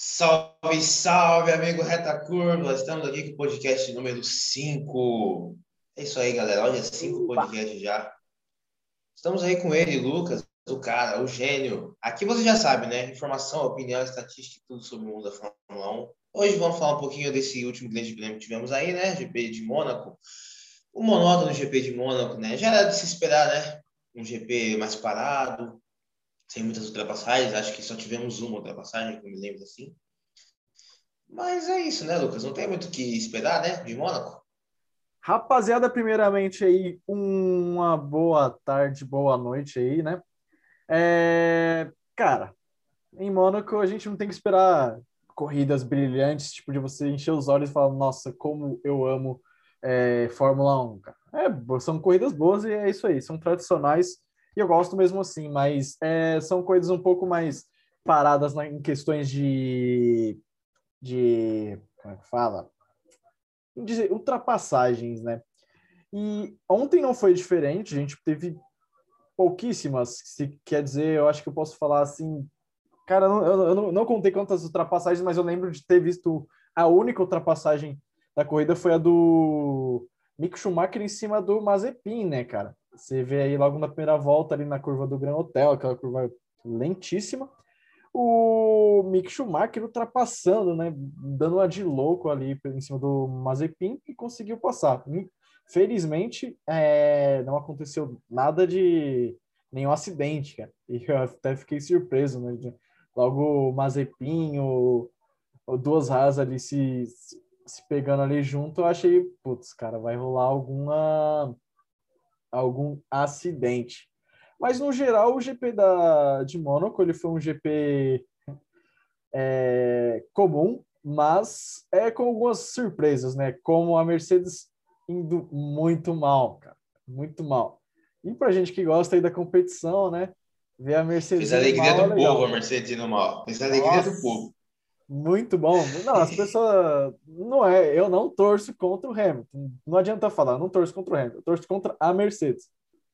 Salve, salve, amigo Reta Curva! Estamos aqui com o podcast número 5. É isso aí, galera. Olha, 5 podcasts já. Estamos aí com ele, Lucas, o cara, o gênio. Aqui você já sabe, né? Informação, opinião, estatística, tudo sobre o mundo da Fórmula 1. Hoje vamos falar um pouquinho desse último grande prêmio que tivemos aí, né? GP de Mônaco. O monótono GP de Mônaco, né? Já era de se esperar, né? Um GP mais parado, sem muitas ultrapassagens. Acho que só tivemos uma ultrapassagem, que eu me lembro assim. Mas é isso, né, Lucas? Não tem muito o que esperar, né, de Mônaco. Rapaziada, primeiramente aí, uma boa tarde, boa noite aí, né? É... Cara, em Mônaco a gente não tem que esperar corridas brilhantes, tipo de você encher os olhos e falar, nossa, como eu amo é, Fórmula 1, cara. É, são corridas boas e é isso aí, são tradicionais e eu gosto mesmo assim, mas é, são coisas um pouco mais paradas na, em questões de, de. Como é que fala? De ultrapassagens, né? E ontem não foi diferente, a gente teve pouquíssimas, se quer dizer, eu acho que eu posso falar assim. Cara, eu, eu, eu não, não contei quantas ultrapassagens, mas eu lembro de ter visto a única ultrapassagem da corrida foi a do Mick Schumacher em cima do Mazepin, né, cara? Você vê aí logo na primeira volta, ali na curva do Gran Hotel, aquela curva lentíssima, o Mick Schumacher ultrapassando, né? Dando uma de louco ali em cima do Mazepin e conseguiu passar. Felizmente, é, não aconteceu nada de nenhum acidente, cara. E eu até fiquei surpreso, né? Logo o Mazepin, o, o duas Haas ali se, se pegando ali junto, eu achei, putz, cara, vai rolar alguma algum acidente. Mas, no geral, o GP da, de Mônaco ele foi um GP é, comum, mas é com algumas surpresas, né? Como a Mercedes indo muito mal, cara. Muito mal. E pra gente que gosta aí da competição, né? Ver a Mercedes. Fez a alegria mal, do é povo, a Mercedes indo mal. Fez a alegria Nossa. do povo. Muito bom. Não, as pessoas. Não é. Eu não torço contra o Hamilton. Não adianta falar, não torço contra o Hamilton. Eu torço contra a Mercedes.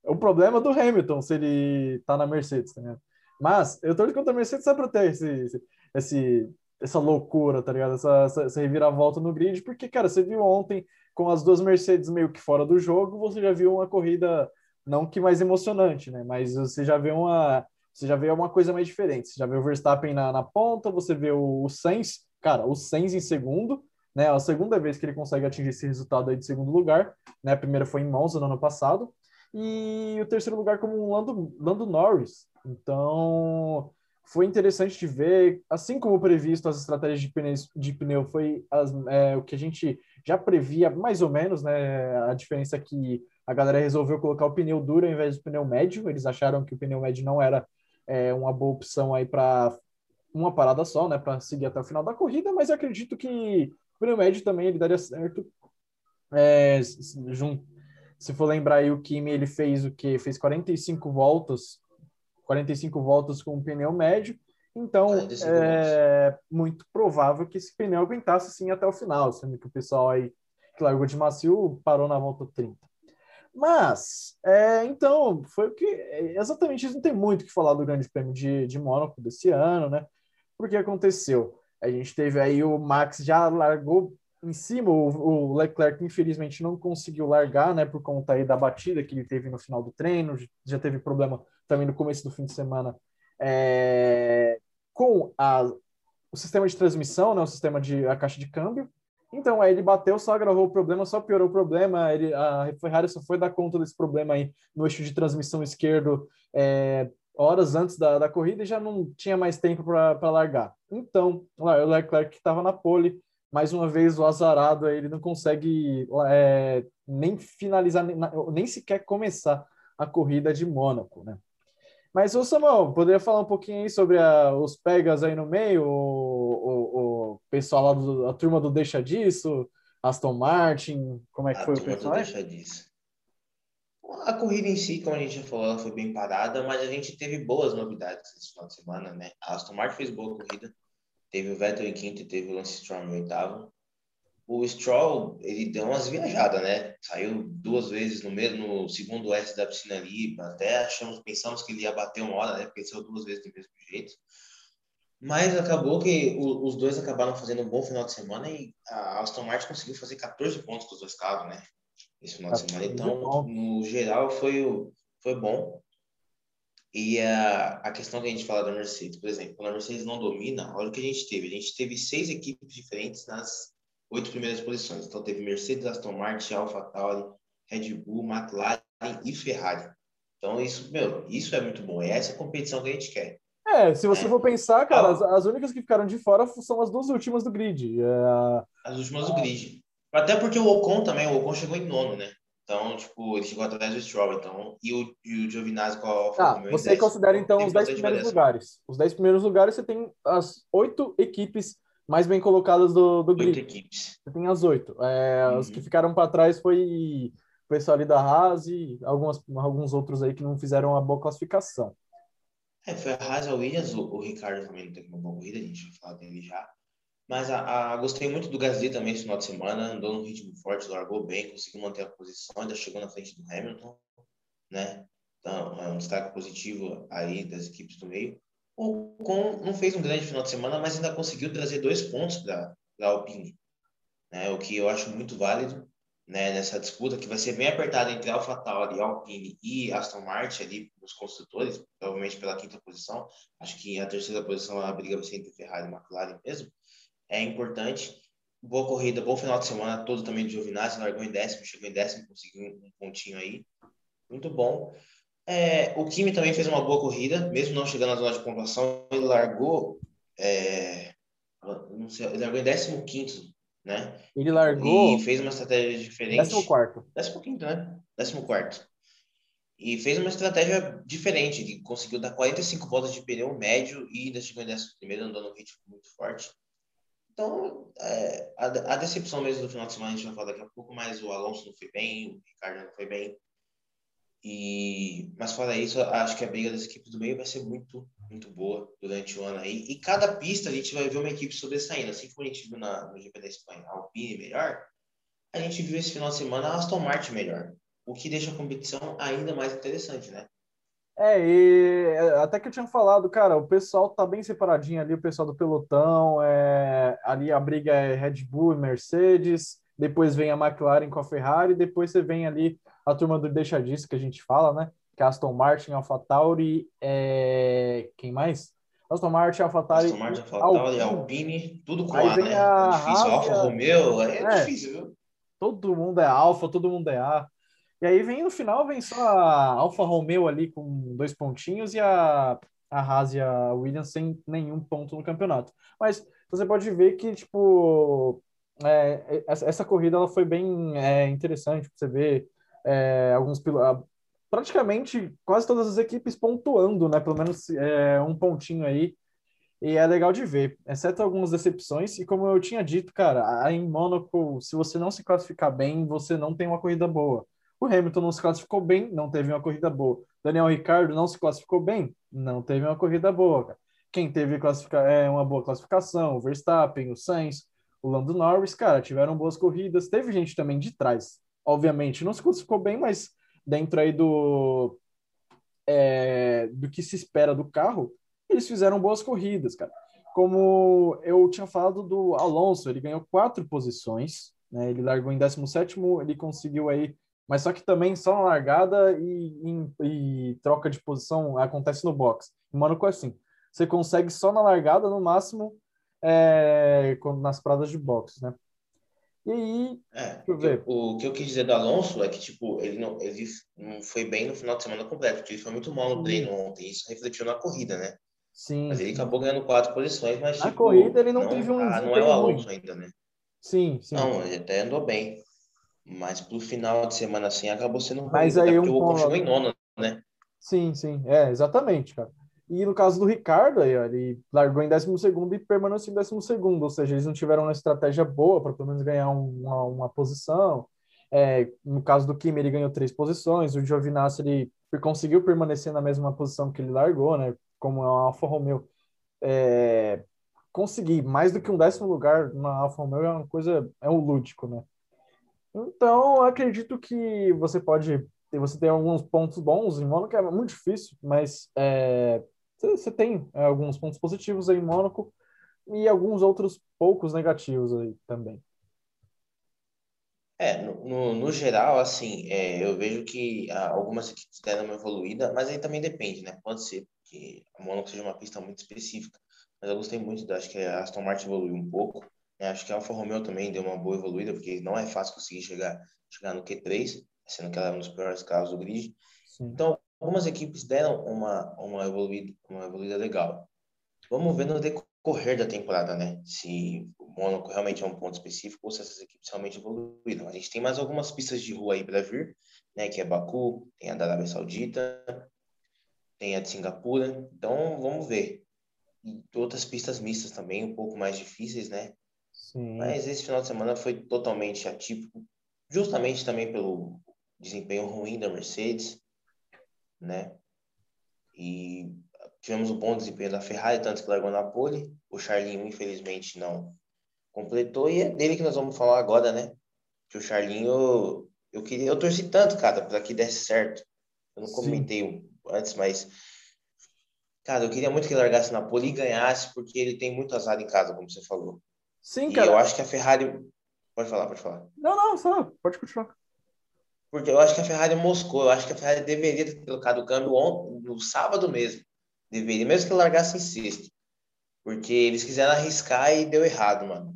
O problema do Hamilton, se ele tá na Mercedes, tá ligado? Mas eu torço contra a Mercedes só para ter esse, esse, essa loucura, tá ligado? Essa, essa, essa reviravolta no grid, porque, cara, você viu ontem com as duas Mercedes meio que fora do jogo, você já viu uma corrida, não que mais emocionante, né? Mas você já vê uma você já vê uma coisa mais diferente. Você já vê o Verstappen na, na ponta, você vê o, o Sainz, cara, o Sainz em segundo, né? A segunda vez que ele consegue atingir esse resultado aí de segundo lugar, né? A primeira foi em Monza no ano passado, e o terceiro lugar como um Lando, Lando Norris. Então, foi interessante de ver, assim como previsto, as estratégias de, pneus, de pneu foi as, é, o que a gente já previa mais ou menos, né? A diferença é que a galera resolveu colocar o pneu duro ao invés do pneu médio. Eles acharam que o pneu médio não era é uma boa opção aí para uma parada só, né, para seguir até o final da corrida, mas acredito que o pneu médio também ele daria certo. É, se for lembrar aí o Kimi, ele fez o que? Fez 45 voltas, 45 voltas com o pneu médio, então é muito provável que esse pneu aguentasse sim até o final, sendo que o pessoal aí que largou de macio parou na volta 30. Mas, é, então, foi o que. Exatamente não tem muito o que falar do Grande Prêmio de, de Mônaco desse ano, né? Porque aconteceu. A gente teve aí o Max já largou em cima, o, o Leclerc infelizmente não conseguiu largar, né? Por conta aí da batida que ele teve no final do treino, já teve problema também no começo do fim de semana é, com a, o sistema de transmissão, né? O sistema de a caixa de câmbio. Então, aí ele bateu, só agravou o problema, só piorou o problema. Ele, a Ferrari só foi dar conta desse problema aí no eixo de transmissão esquerdo é, horas antes da, da corrida e já não tinha mais tempo para largar. Então, o Leclerc que estava na pole, mais uma vez o azarado, ele não consegue é, nem finalizar, nem, sequer começar a corrida de Mônaco, né? Mas, ô Samuel, poderia falar um pouquinho aí sobre a, os pegas aí no meio, o, o, o pessoal lá, do, a turma do Deixa Disso, Aston Martin, como é que a foi o pessoal? Deixa Disso. A corrida em si, como a gente já falou, ela foi bem parada, mas a gente teve boas novidades esse final de semana, né? A Aston Martin fez boa corrida, teve o Vettel em quinto e teve o Lance Stroll em oitavo o Stroll, ele deu umas viajadas, né? Saiu duas vezes no mesmo no segundo S da piscina ali, até achamos, pensamos que ele ia bater uma hora, né? Porque saiu duas vezes do mesmo jeito. Mas acabou que o, os dois acabaram fazendo um bom final de semana e a Aston Martin conseguiu fazer 14 pontos com os dois carros, né? Esse final de semana. Então, no geral, foi, foi bom. E a, a questão que a gente fala da Mercedes, por exemplo, quando a Mercedes não domina, olha o que a gente teve. A gente teve seis equipes diferentes nas oito primeiras posições. Então, teve Mercedes, Aston Martin, AlphaTauri, Red Bull, McLaren e Ferrari. Então, isso, meu, isso é muito bom. É essa competição que a gente quer. É, se você é. for pensar, cara, as, as, únicas que ficaram de fora são as duas últimas do grid. É... As últimas do grid. Até porque o Ocon também, o Ocon chegou em nono, né? Então, tipo, ele chegou atrás do Stroll, então, e o, e o Giovinazzi com a Alfa ah, Você 10, considera, então, os 10 primeiros lugares. Os 10 primeiros lugares, você tem as oito equipes mais bem colocadas do, do grid. Oito equipes. Você tem as oito. É, uhum. Os que ficaram para trás foi o pessoal ali da Haas e algumas, alguns outros aí que não fizeram uma boa classificação. É, foi a a Williams, o, o Ricardo também não teve uma boa corrida, a gente vai falar dele já. Mas a, a, gostei muito do Gasly também esse final de semana, andou num ritmo forte, largou bem, conseguiu manter a posição, ainda chegou na frente do Hamilton, né? Então, é um destaque positivo aí das equipes do meio. O Ocon não fez um grande final de semana, mas ainda conseguiu trazer dois pontos para a Alpine, né? O que eu acho muito válido, né? Nessa disputa que vai ser bem apertada entre AlphaTauri, Alpine e Aston Martin ali nos construtores, provavelmente pela quinta posição. Acho que a terceira posição a briga vai ser entre Ferrari e McLaren mesmo é importante. Boa corrida, bom final de semana todo também do Giovinazzi, largou em décimo, chegou em décimo, conseguiu um pontinho aí. Muito bom. É, o Kimi também fez uma boa corrida, mesmo não chegando na zona de pontuação, ele largou, é, não sei, ele largou em décimo quinto, né? Ele largou... E fez uma estratégia diferente. Décimo quarto. Décimo quinto, né? Décimo quarto. E fez uma estratégia diferente, ele conseguiu dar 45 voltas de pneu médio e ainda chegou em décimo primeiro, andando num ritmo muito forte. Então, é, a, a, decepção mesmo do final de semana a gente vai falar daqui a pouco, mas o Alonso não foi bem, o Ricardo não foi bem. E, mas fora isso, acho que a briga das equipes do meio vai ser muito, muito boa durante o ano aí. E cada pista a gente vai ver uma equipe sobressaindo. Assim como a gente viu na, no GP da Espanha, a Alpine melhor, a gente viu esse final de semana a Aston Martin melhor. O que deixa a competição ainda mais interessante, né? É, e até que eu tinha falado, cara, o pessoal tá bem separadinho ali, o pessoal do pelotão, é, ali a briga é Red Bull e Mercedes, depois vem a McLaren com a Ferrari, depois você vem ali a turma do deixa disso que a gente fala, né? Que é Aston Martin, AlphaTauri, é... quem mais? Aston Martin, AlphaTauri, Aston Martin, AlphaTauri, Alpine, Alpine tudo com A, né? A é difícil, Alfa Romeo, é, é difícil, viu? Todo mundo é Alfa, todo mundo é A. E aí vem no final, vem só a Alfa Romeo ali com dois pontinhos e a, a Haas e a Williams sem nenhum ponto no campeonato. Mas você pode ver que, tipo, é, essa, essa, corrida ela foi bem é, interessante. Você vê é, alguns praticamente quase todas as equipes pontuando, né? Pelo menos é, um pontinho aí. E é legal de ver, exceto algumas decepções. E como eu tinha dito, cara, em Mônaco, se você não se classificar bem, você não tem uma corrida boa. O Hamilton não se classificou bem, não teve uma corrida boa. Daniel Ricardo não se classificou bem, não teve uma corrida boa. Cara. Quem teve é, uma boa classificação, o Verstappen, o Sainz, o Lando Norris, cara, tiveram boas corridas. Teve gente também de trás, obviamente, não se classificou bem, mas dentro aí do, é, do que se espera do carro, eles fizeram boas corridas, cara. Como eu tinha falado do Alonso, ele ganhou quatro posições, né? Ele largou em 17 ele conseguiu aí mas só que também só na largada e, e, e troca de posição acontece no box. Em Mônaco é assim, você consegue só na largada, no máximo, é, nas pradas de boxe, né? E aí, é, o, o, que eu quis dizer do Alonso é que, tipo, ele não, ele não foi bem no final de semana completo, porque ele foi muito mal no treino ontem, isso refletiu na corrida, né? Sim. Mas ele acabou ganhando quatro posições, mas, Na tipo, corrida ele não, não teve um ah, Não é o Alonso ainda, né? Sim, sim. Não, ele até andou bem. Mas pro final de semana assim acabou sendo ruim, Mas aí um o Ocon chegou em nono, né? Sim, sim, é, exatamente, cara. E no caso do Ricardo, aí, ele largou em 12 e permaneceu em 12, ou seja, eles não tiveram uma estratégia boa para pelo menos ganhar uma, uma posição. É, no caso do Kimi, ele ganhou três posições, o Giovinazzi ele conseguiu permanecer na mesma posição que ele largou, né? Como a Alfa Romeo. É, conseguir mais do que um décimo lugar na Alfa Romeo é uma coisa, é um lúdico, né? Então, acredito que você pode. Você tem alguns pontos bons em Mônaco, é muito difícil, mas é, você tem é, alguns pontos positivos aí em Mônaco e alguns outros poucos negativos aí também. É, no, no, no geral, assim, é, eu vejo que ah, algumas equipes deram uma evoluída, mas aí também depende, né? Pode ser que a Mônaco seja uma pista muito específica, mas eu gostei muito, acho que a Aston Martin evoluiu um pouco, né? acho que a Alfa Romeo também deu uma boa evoluída, porque não é fácil conseguir chegar, chegar no Q3, sendo que ela é um dos piores carros do grid. Sim. Então, algumas equipes deram uma, uma, evoluída, uma evoluída legal. Vamos ver no decorrer da temporada, né? Se o Mônaco realmente é um ponto específico ou se essas equipes realmente evoluíram. A gente tem mais algumas pistas de rua aí para vir, né? Que é Baku, tem a da Arábia Saudita, tem a de Singapura. Então, vamos ver. E outras pistas mistas também, um pouco mais difíceis, né? Sim. Mas esse final de semana foi totalmente atípico, justamente também pelo desempenho ruim da Mercedes né? E tivemos um bom desempenho da Ferrari, tanto que largou na pole. O Charlinho, infelizmente, não completou. E é dele que nós vamos falar agora, né? Que o Charlinho, eu queria, eu torci tanto, cara, para que desse certo. Eu não comentei antes, mas cara, eu queria muito que ele largasse na pole e ganhasse, porque ele tem muito azar em casa, como você falou. Sim, e cara. eu acho que a Ferrari. Pode falar, pode falar. Não, não, só, pode continuar. Porque eu acho que a Ferrari moscou. Eu acho que a Ferrari deveria ter trocado o câmbio ontem, no sábado mesmo. Deveria, mesmo que largasse em sexto. Porque eles quiseram arriscar e deu errado, mano.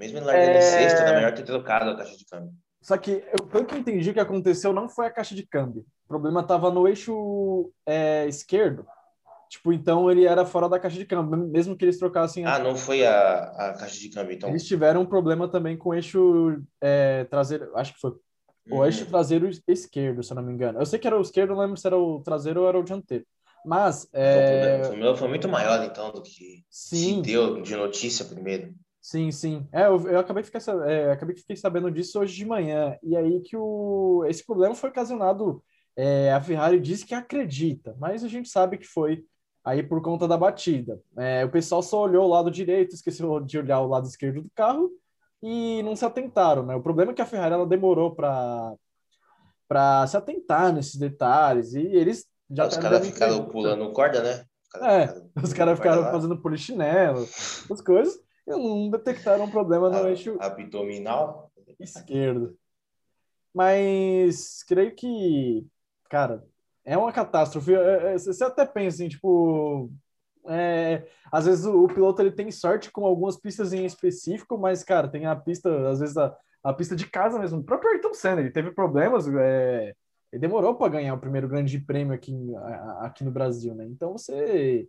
Mesmo ele largando é... em sexto, era melhor ter trocado a caixa de câmbio. Só que, eu, pelo que eu entendi, o que aconteceu não foi a caixa de câmbio. O problema estava no eixo é, esquerdo. Tipo, então ele era fora da caixa de câmbio, mesmo que eles trocassem. A... Ah, não foi a, a caixa de câmbio, então. Eles tiveram um problema também com o eixo é, traseiro, acho que foi o uhum. eixo traseiro esquerdo, se eu não me engano. Eu sei que era o esquerdo, não lembro se era o traseiro ou era o dianteiro. Mas. É... O meu foi muito maior, então, do que sim. se deu de notícia primeiro. Sim, sim. É, eu, eu acabei, de ficar, é, acabei de ficar sabendo disso hoje de manhã. E aí que o, esse problema foi ocasionado. É, a Ferrari disse que acredita, mas a gente sabe que foi aí por conta da batida. É, o pessoal só olhou o lado direito, esqueceu de olhar o lado esquerdo do carro e não se atentaram, né? O problema é que a Ferrari ela demorou para para se atentar nesses detalhes e eles já os caras ficaram pulando corda, né? Os é, ficaram os caras ficaram fazendo polichinelo, as coisas, e não detectaram um problema no eixo abdominal esquerdo. Mas creio que, cara, é uma catástrofe. É, é, você até pensa assim, tipo, é, às vezes o, o, piloto ele tem sorte com algumas pistas em específico, mas, cara, tem a pista, às vezes a, a pista de casa mesmo. O próprio Ayrton Senna, ele teve problemas, é, ele demorou para ganhar o primeiro grande prêmio aqui, aqui no Brasil, né? Então você,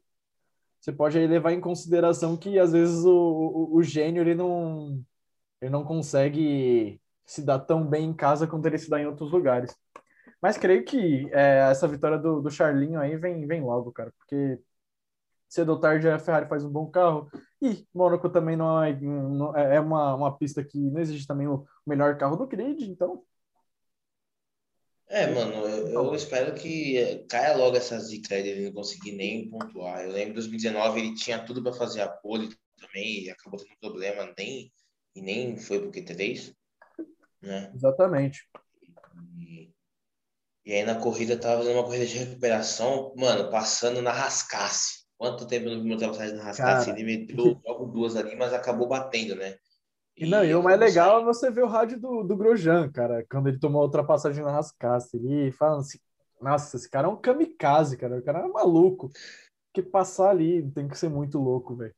você pode aí levar em consideração que às vezes o, o, o gênio ele não, ele não consegue se dar tão bem em casa quanto ele se dá em outros lugares. Mas creio que é, essa vitória do, do Charlinho aí vem, vem logo, cara, porque cedo ou tarde a Ferrari faz um bom carro. E Mônaco também não é, não, é, é uma, uma pista que não existe também o melhor carro do grid, então. É, mano, eu, eu espero que caia logo essa zica dele não conseguir nem pontuar. Eu lembro de 2019 ele tinha tudo para fazer a pole também e acabou tendo problema, nem, e nem foi pro Q3, né? Exatamente. E, e aí na corrida tava fazendo uma corrida de recuperação, mano, passando na rascasse. Quanto tempo no ultrapassagem na Rascata? Ele meteu logo duas ali, mas acabou batendo, né? E, não, e o mais legal é você ver o rádio do, do Grosjean, cara, quando ele tomou a ultrapassagem na Rascata. Ele falando assim, nossa, esse cara é um kamikaze, cara. O cara é maluco. Que passar ali tem que ser muito louco, velho.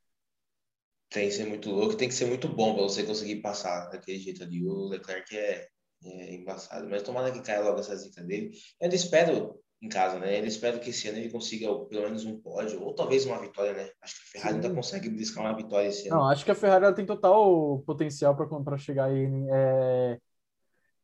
Tem que ser muito louco, tem que ser muito bom para você conseguir passar daquele jeito ali. O Leclerc é, é embaçado, mas tomara que caia logo essa zica dele. Eu ainda espero em casa, né? Ele espera que esse ano ele consiga pelo menos um pódio, ou talvez uma vitória, né? Acho que a Ferrari Sim. ainda consegue buscar uma vitória esse ano. Não, acho que a Ferrari tem total potencial para chegar aí, é,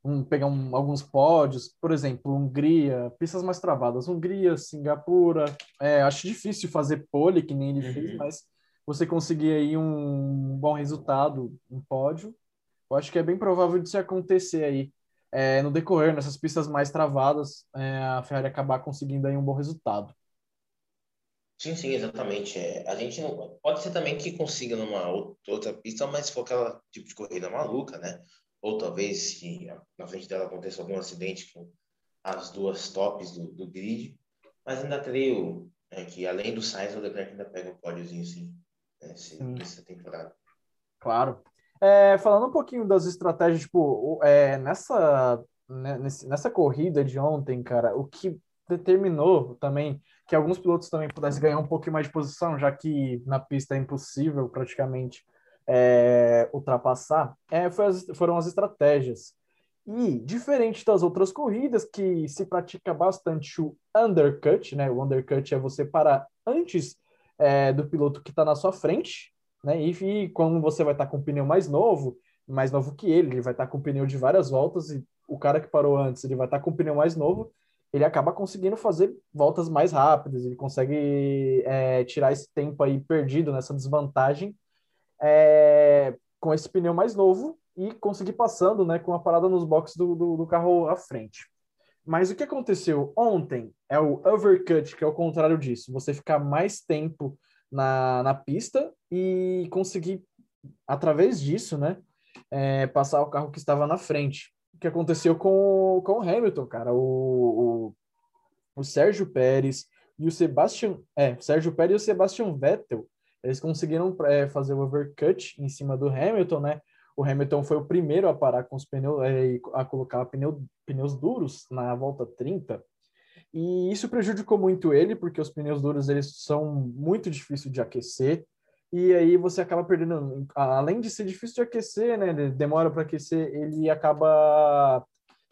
um, pegar um, alguns pódios, por exemplo, Hungria, pistas mais travadas, Hungria, Singapura. É, acho difícil fazer pole, que nem ele uhum. fez, mas você conseguir aí um bom resultado, um pódio, eu acho que é bem provável de se acontecer aí é, no decorrer, nessas pistas mais travadas, é, a Ferrari acabar conseguindo aí um bom resultado. Sim, sim, exatamente. É, a gente não pode ser também que consiga numa outra pista, mas se for aquela tipo de corrida maluca, né? Ou talvez se na frente dela aconteça algum acidente com as duas tops do, do grid, mas ainda creio É que além do Sainz, o Leclerc ainda pega um pódiozinho, sim, nessa temporada. Claro. É, falando um pouquinho das estratégias, tipo, é, nessa, né, nessa corrida de ontem, cara, o que determinou também que alguns pilotos também pudessem ganhar um pouquinho mais de posição, já que na pista é impossível praticamente é, ultrapassar, é, as, foram as estratégias. E, diferente das outras corridas, que se pratica bastante o undercut, né? O undercut é você parar antes é, do piloto que está na sua frente, né? E, e quando você vai estar tá com um pneu mais novo, mais novo que ele, ele vai estar tá com um pneu de várias voltas, e o cara que parou antes, ele vai estar tá com um pneu mais novo, ele acaba conseguindo fazer voltas mais rápidas, ele consegue é, tirar esse tempo aí perdido nessa desvantagem é, com esse pneu mais novo e conseguir passando né, com a parada nos boxes do, do, do, carro à frente. Mas o que aconteceu ontem é o overcut, que é o contrário disso. Você ficar mais tempo na, na pista e conseguir, através disso, né, é, passar o carro que estava na frente. O que aconteceu com, com o Hamilton, cara. O, o, o Sérgio Pérez e o Sebastian... É, Sérgio Pérez e o Sebastian Vettel eles conseguiram é, fazer o overcut em cima do Hamilton, né? O Hamilton foi o primeiro a parar com os pneus, é, a colocar pneu, pneus duros na volta 30. E isso prejudicou muito ele, porque os pneus duros eles são muito difíceis de aquecer. E aí você acaba perdendo, além de ser difícil de aquecer, né? Demora para aquecer, ele acaba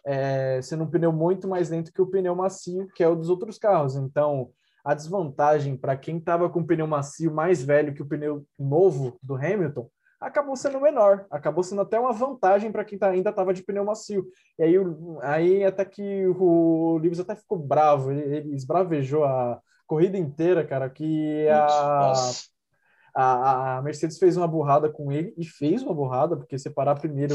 é, sendo um pneu muito mais lento que o pneu macio, que é o dos outros carros. Então, a desvantagem para quem estava com o pneu macio mais velho que o pneu novo do Hamilton acabou sendo menor, acabou sendo até uma vantagem para quem tá, ainda estava de pneu macio. E aí, aí até que o Lewis até ficou bravo, ele, ele esbravejou a corrida inteira, cara, que a, a, a, Mercedes fez uma burrada com ele e fez uma burrada, porque separar primeiro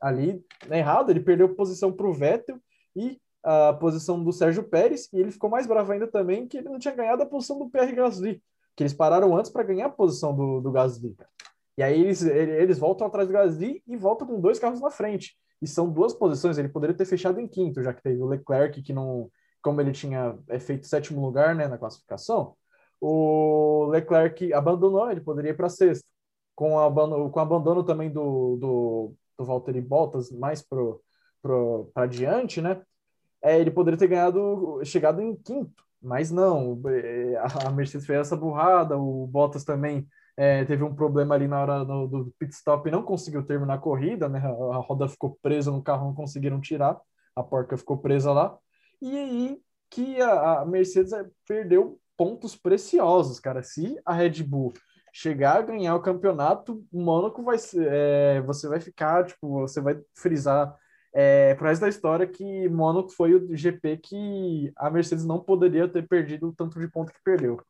ali é errado, ele perdeu posição para o Vettel e a posição do Sérgio Pérez e ele ficou mais bravo ainda também que ele não tinha ganhado a posição do Pierre Gasly, que eles pararam antes para ganhar a posição do, do Gasly. E aí eles, eles voltam atrás do Gasly e voltam com dois carros na frente. E são duas posições, ele poderia ter fechado em quinto, já que teve o Leclerc, que não, como ele tinha é, feito sétimo lugar né, na classificação, o Leclerc abandonou, ele poderia ir para sexto. Com, a, com o abandono também do, do, do Valtteri Bottas mais para diante, né? é, ele poderia ter ganhado, chegado em quinto, mas não, é, a Mercedes fez essa burrada, o Bottas também é, teve um problema ali na hora do, do pit stop e não conseguiu terminar a corrida, né? A, roda ficou presa no carro, não conseguiram tirar, a porca ficou presa lá. E aí que a, a Mercedes é, perdeu pontos preciosos, cara. Se a Red Bull chegar a ganhar o campeonato, Mônaco vai ser, é, você vai ficar, tipo, você vai frisar é, pro resto da história que Mônaco foi o GP que a Mercedes não poderia ter perdido o tanto de ponto que perdeu.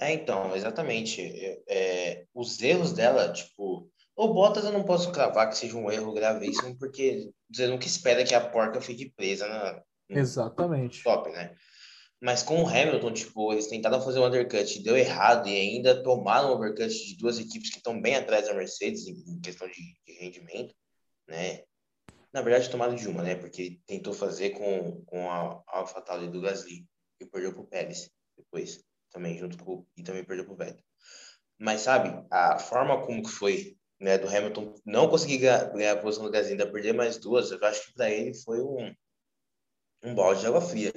É, então, exatamente. É, os erros dela, tipo, o Bottas eu não posso cravar que seja um erro gravíssimo, porque você nunca espera que a porca fique presa na, Exatamente. Top, né? Mas com o Hamilton, tipo, eles tentaram fazer um undercut, deu errado e ainda tomaram um undercut de duas equipes que estão bem atrás da Mercedes em questão de, de rendimento né? Na verdade, tomado de uma, né? Porque tentou fazer com, com a AlphaTauri do Gasly e perdeu pro Pérez depois, também junto com e também perdeu pro Vettel. Mas sabe, a forma como que foi, né, do Hamilton não conseguir ganhar, ganhar a posição do Gasly, ainda perder mais duas, eu acho que para ele foi um um balde de água fria.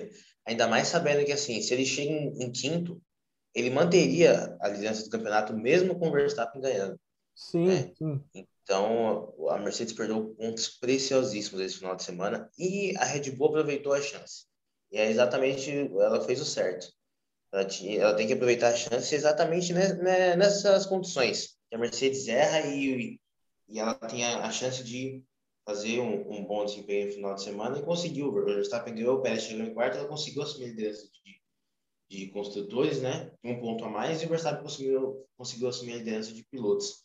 Ainda mais sabendo que assim, se ele chega em, em quinto, ele manteria a liderança do campeonato mesmo com o Verstappen ganhando. Sim, né? sim. Então, a Mercedes perdeu pontos preciosíssimos esse final de semana e a Red Bull aproveitou a chance. E é exatamente, ela fez o certo. Ela, ela tem que aproveitar a chance exatamente nessas condições. A Mercedes erra e, e ela tem a, a chance de fazer um, um, bom desempenho no final de semana e conseguiu. O Verstappen ganhou, o Pérez chegou em quarto, ela conseguiu assumir a liderança de, de construtores, né? Um ponto a mais, e o Verstappen conseguiu, conseguiu assumir a liderança de pilotos.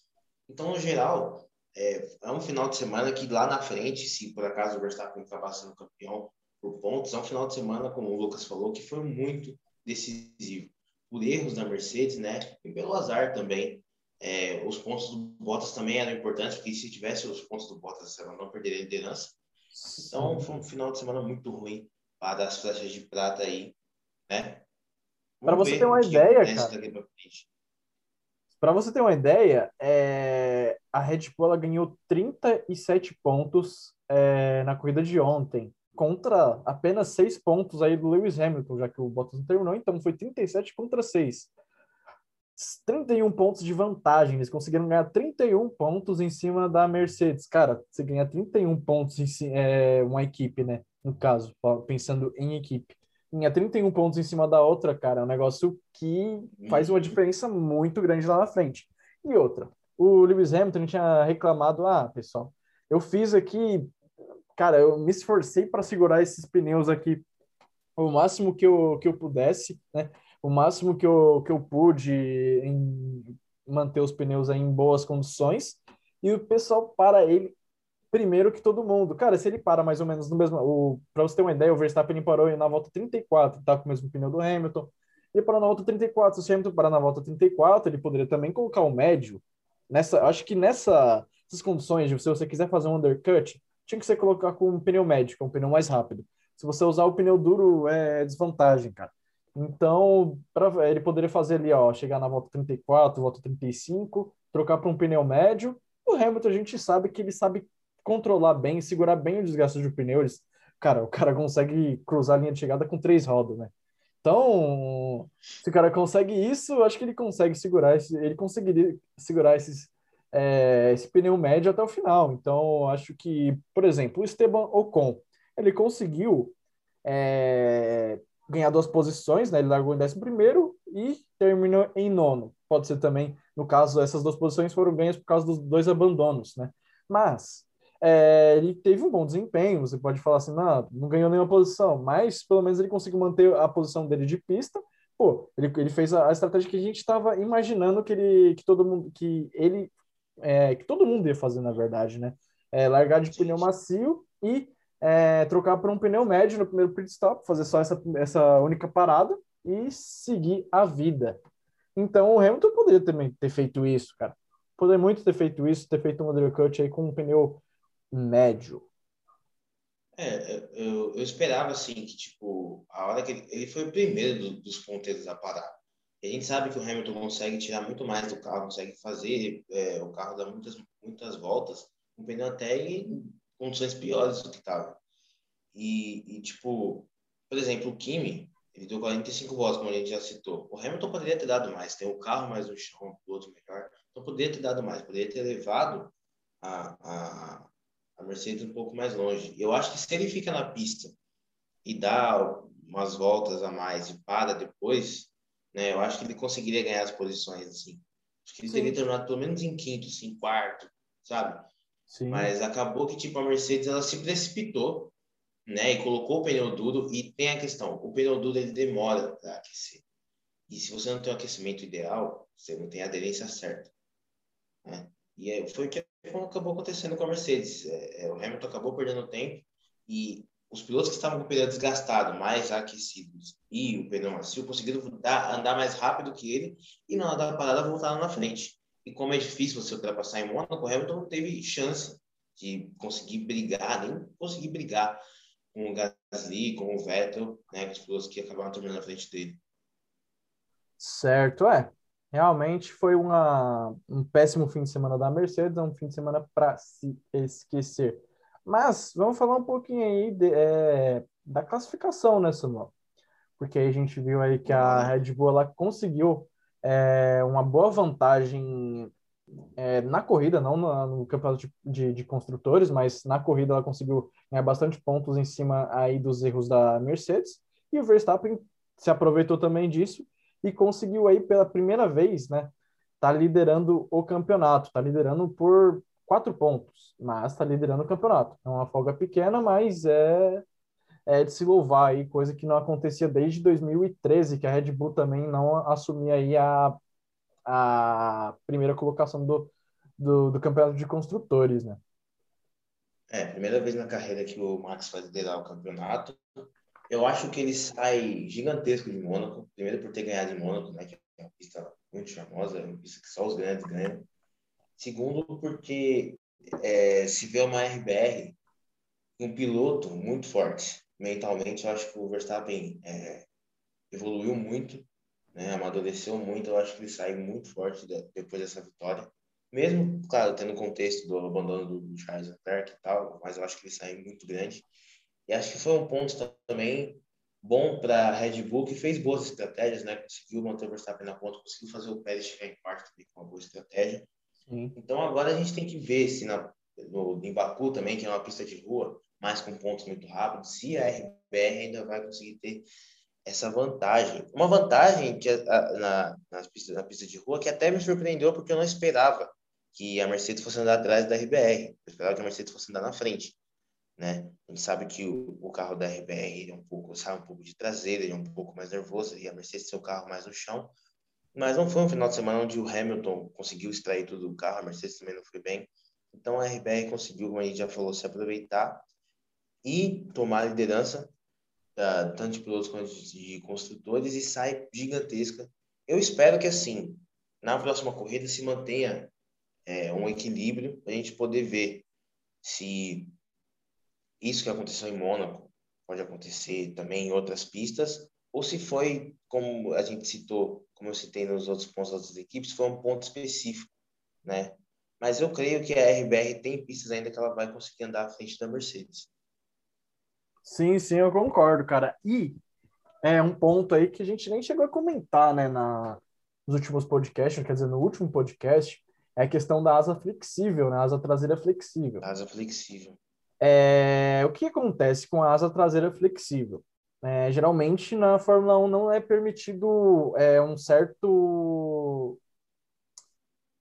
Então, no geral, é, é um final de semana que lá na frente, se por acaso o Verstappen acabar sendo campeão por pontos, é um final de semana, como o Lucas falou, que foi muito decisivo. Por erros da Mercedes, né? E pelo azar também. É, os pontos do Bottas também eram importantes, porque se tivesse os pontos do Bottas, ela não perderia a liderança. Então, foi um final de semana muito ruim para as flechas de prata aí, né? Para você ter uma ideia, cara. Para você ter uma ideia, é... a Red Bull ganhou 37 pontos é, na corrida de ontem, contra apenas 6 pontos aí do Lewis Hamilton, já que o Bottas não terminou, então foi 37 contra 6. 31 pontos de vantagem, eles conseguiram ganhar 31 pontos em cima da Mercedes. Cara, você ganha 31 pontos em é, uma equipe, né? No caso, pensando em equipe. Ganhar 31 pontos em cima da outra, cara, é um negócio que faz uma diferença muito grande lá na frente. E outra, o Lewis Hamilton tinha reclamado: ah, pessoal, eu fiz aqui, cara, eu me esforcei para segurar esses pneus aqui o máximo que eu, que eu pudesse, né? o máximo que eu, que eu pude em manter os pneus em boas condições e o pessoal para ele primeiro que todo mundo. Cara, se ele para mais ou menos no mesmo. Para você ter uma ideia, o Verstappen parou na volta 34, tá com o mesmo pneu do Hamilton. E parou na volta 34. Se o Hamilton parar na volta 34, ele poderia também colocar o médio. Nessa, acho que nessa, nessas condições, se você quiser fazer um undercut, tinha que ser colocar com um pneu médio, que é um pneu mais rápido. Se você usar o pneu duro, é desvantagem, cara. Então, pra, ele poderia fazer ali, ó, chegar na volta 34, volta 35, trocar para um pneu médio. O Hamilton, a gente sabe que ele sabe controlar bem, segurar bem o desgaste do pneu. Eles, cara, o cara consegue cruzar a linha de chegada com três rodas, né? Então, se o cara consegue isso, acho que ele consegue segurar esse, ele conseguiria segurar esses, é, esse pneu médio até o final. Então, acho que, por exemplo, o Esteban Ocon, ele conseguiu é, ganhar duas posições, né? Ele largou em décimo primeiro e terminou em nono. Pode ser também, no caso, essas duas posições foram ganhas por causa dos dois abandonos, né? Mas é, ele teve um bom desempenho. Você pode falar assim, não, não ganhou nenhuma posição, mas pelo menos ele conseguiu manter a posição dele de pista. Pô, ele, ele fez a, a estratégia que a gente estava imaginando que ele, que todo mundo, que ele, é, que todo mundo ia fazer na verdade, né? É, largar de pneu macio e é, trocar por um pneu médio no primeiro pit stop, fazer só essa, essa única parada e seguir a vida. Então o Hamilton poderia também ter feito isso, cara. Poderia muito ter feito isso, ter feito um undercut aí com um pneu médio. É, eu, eu esperava assim que tipo a hora que ele, ele foi o primeiro do, dos ponteiros a parar. A gente sabe que o Hamilton consegue tirar muito mais do carro, consegue fazer é, o carro dar muitas muitas voltas, um pneu até em condições piores do que estava. E, e, tipo, por exemplo, o Kimi, ele deu 45 voltas, como a gente já citou. O Hamilton poderia ter dado mais, tem o carro mais no chão, o outro melhor. Então, poderia ter dado mais, poderia ter levado a, a, a Mercedes um pouco mais longe. Eu acho que se ele fica na pista e dá umas voltas a mais e para depois, né, eu acho que ele conseguiria ganhar as posições, assim. Acho que ele Sim. teria terminado pelo menos em quinto, assim, quarto, sabe? Sim. Mas acabou que, tipo, a Mercedes, ela se precipitou, né? E colocou o pneu duro. E tem a questão, o pneu duro, ele demora para aquecer. E se você não tem o aquecimento ideal, você não tem a aderência certa. Né? E foi o que acabou acontecendo com a Mercedes. É, é, o Hamilton acabou perdendo tempo e os pilotos que estavam com o pneu desgastado, mais aquecidos, e o pneu macio, conseguiram dar, andar mais rápido que ele e na hora da parada voltaram na frente. E como é difícil você ultrapassar em Mônaco, o Hamilton teve chance de conseguir brigar, nem conseguir brigar com o Gasly, com o Vettel, né, com os pilotos que acabaram terminando na frente dele. Certo, é. Realmente foi uma, um péssimo fim de semana da Mercedes, um fim de semana para se esquecer. Mas vamos falar um pouquinho aí de, é, da classificação, né, Samuel? Porque aí a gente viu aí que a Red Bull ela conseguiu é, uma boa vantagem é, na corrida, não no, no campeonato de, de, de, construtores, mas na corrida ela conseguiu ganhar bastante pontos em cima aí dos erros da Mercedes, e o Verstappen se aproveitou também disso e conseguiu aí pela primeira vez, né, tá liderando o campeonato, tá liderando por quatro pontos, mas tá liderando o campeonato. É uma folga pequena, mas é é de se louvar aí, coisa que não acontecia desde 2013, que a Red Bull também não assumia aí a, a primeira colocação do, do, do campeonato de construtores, né? É, primeira vez na carreira que o Max vai liderar o campeonato. Eu acho que ele sai gigantesco de Mônaco, primeiro por ter ganhado em Mônaco, né, que é uma pista muito famosa, uma pista que só os grandes ganham. Segundo, porque é, se vê uma RBR, um piloto muito forte mentalmente, eu acho que o Verstappen é, evoluiu muito. né? Amadureceu muito, eu acho que ele sai muito forte depois dessa vitória. Mesmo, claro, tendo o contexto do abandono do Charles Leclerc e tal, mas eu acho que ele sai muito grande. E acho que foi um ponto também bom para a Red Bull, que fez boas estratégias, né? Conseguiu manter o Verstappen na ponta, conseguiu fazer o Pérez chegar em quarto com uma boa estratégia. Então agora a gente tem que ver se na, no, em Baku também, que é uma pista de rua, mas com pontos muito rápidos, se a RBR ainda vai conseguir ter essa vantagem. Uma vantagem que na, na, pista, de rua que até me surpreendeu porque eu não esperava que a Mercedes fosse andar atrás da RBR. Eu esperava que a Mercedes fosse andar na frente. Né? A gente sabe que o, o carro da RBR é um pouco, sai um pouco de traseira, ele é um pouco mais nervoso, e a Mercedes tem o carro mais no chão. Mas não foi um final de semana onde o Hamilton conseguiu extrair tudo do carro, a Mercedes também não foi bem. Então a RBR conseguiu, como a gente já falou, se aproveitar e tomar a liderança, uh, tanto de pilotos quanto de construtores, e sai gigantesca. Eu espero que assim, na próxima corrida se mantenha é, um equilíbrio para a gente poder ver se isso que aconteceu em Mônaco pode acontecer também em outras pistas, ou se foi, como a gente citou, como eu citei nos outros pontos das equipes, foi um ponto específico, né? Mas eu creio que a RBR tem pistas ainda que ela vai conseguir andar à frente da Mercedes. Sim, sim, eu concordo, cara. E é um ponto aí que a gente nem chegou a comentar, né, na, nos últimos podcasts, quer dizer, no último podcast, é a questão da asa flexível, né, asa traseira flexível. Asa flexível. É, o que acontece com a asa traseira flexível? É, geralmente na Fórmula 1 não é permitido é, um certo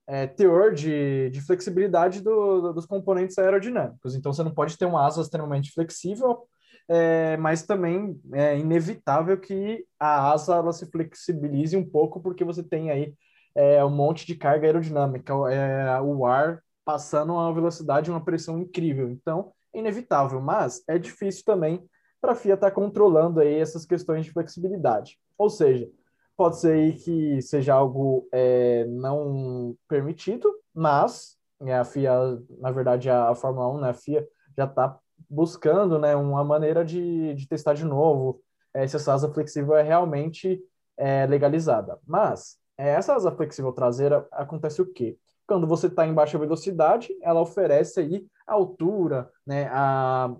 é, teor de, de flexibilidade do, do, dos componentes aerodinâmicos. Então você não pode ter uma asa extremamente flexível, é, mas também é inevitável que a asa ela se flexibilize um pouco, porque você tem aí é, um monte de carga aerodinâmica, é, o ar passando a uma velocidade e uma pressão incrível. Então, inevitável, mas é difícil também para a FIA estar tá controlando aí essas questões de flexibilidade. Ou seja, pode ser que seja algo é, não permitido, mas é, a FIA, na verdade, a, a Fórmula 1, né, a FIA já está buscando né, uma maneira de, de testar de novo é, se essa asa flexível é realmente é, legalizada. Mas é, essa asa flexível traseira acontece o quê? Quando você está em baixa velocidade, ela oferece aí a altura, né, a,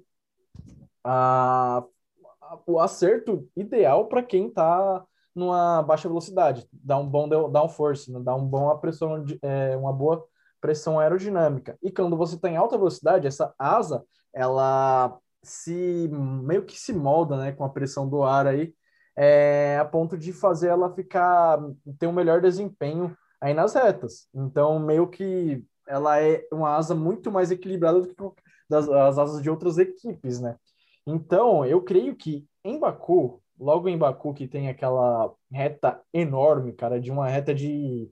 a, a o acerto ideal para quem está numa baixa velocidade, dá um bom downforce, né, dá um bom pressão, é, uma boa pressão aerodinâmica. E quando você está em alta velocidade, essa asa, ela se meio que se molda, né, com a pressão do ar aí, é, a ponto de fazer ela ficar ter um melhor desempenho aí nas retas. Então, meio que ela é uma asa muito mais equilibrada do que das, as asas de outras equipes, né? Então, eu creio que em Baku, logo em Baku, que tem aquela reta enorme, cara, de uma reta de,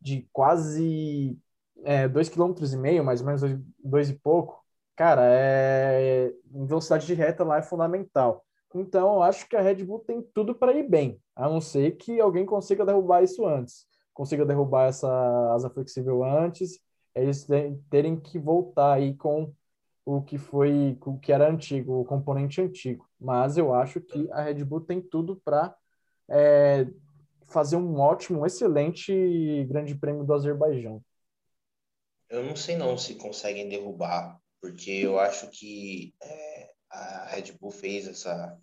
de quase é, dois quilômetros e meio, mais ou menos dois, dois e pouco, cara, é, velocidade de reta lá é fundamental. Então, eu acho que a Red Bull tem tudo para ir bem, a não ser que alguém consiga derrubar isso antes consiga derrubar essa asa flexível antes, eles terem que voltar aí com o que foi, o que era antigo, o componente antigo. Mas eu acho que a Red Bull tem tudo para é, fazer um ótimo, um excelente Grande Prêmio do Azerbaijão. Eu não sei não se conseguem derrubar, porque eu acho que é, a Red Bull fez essa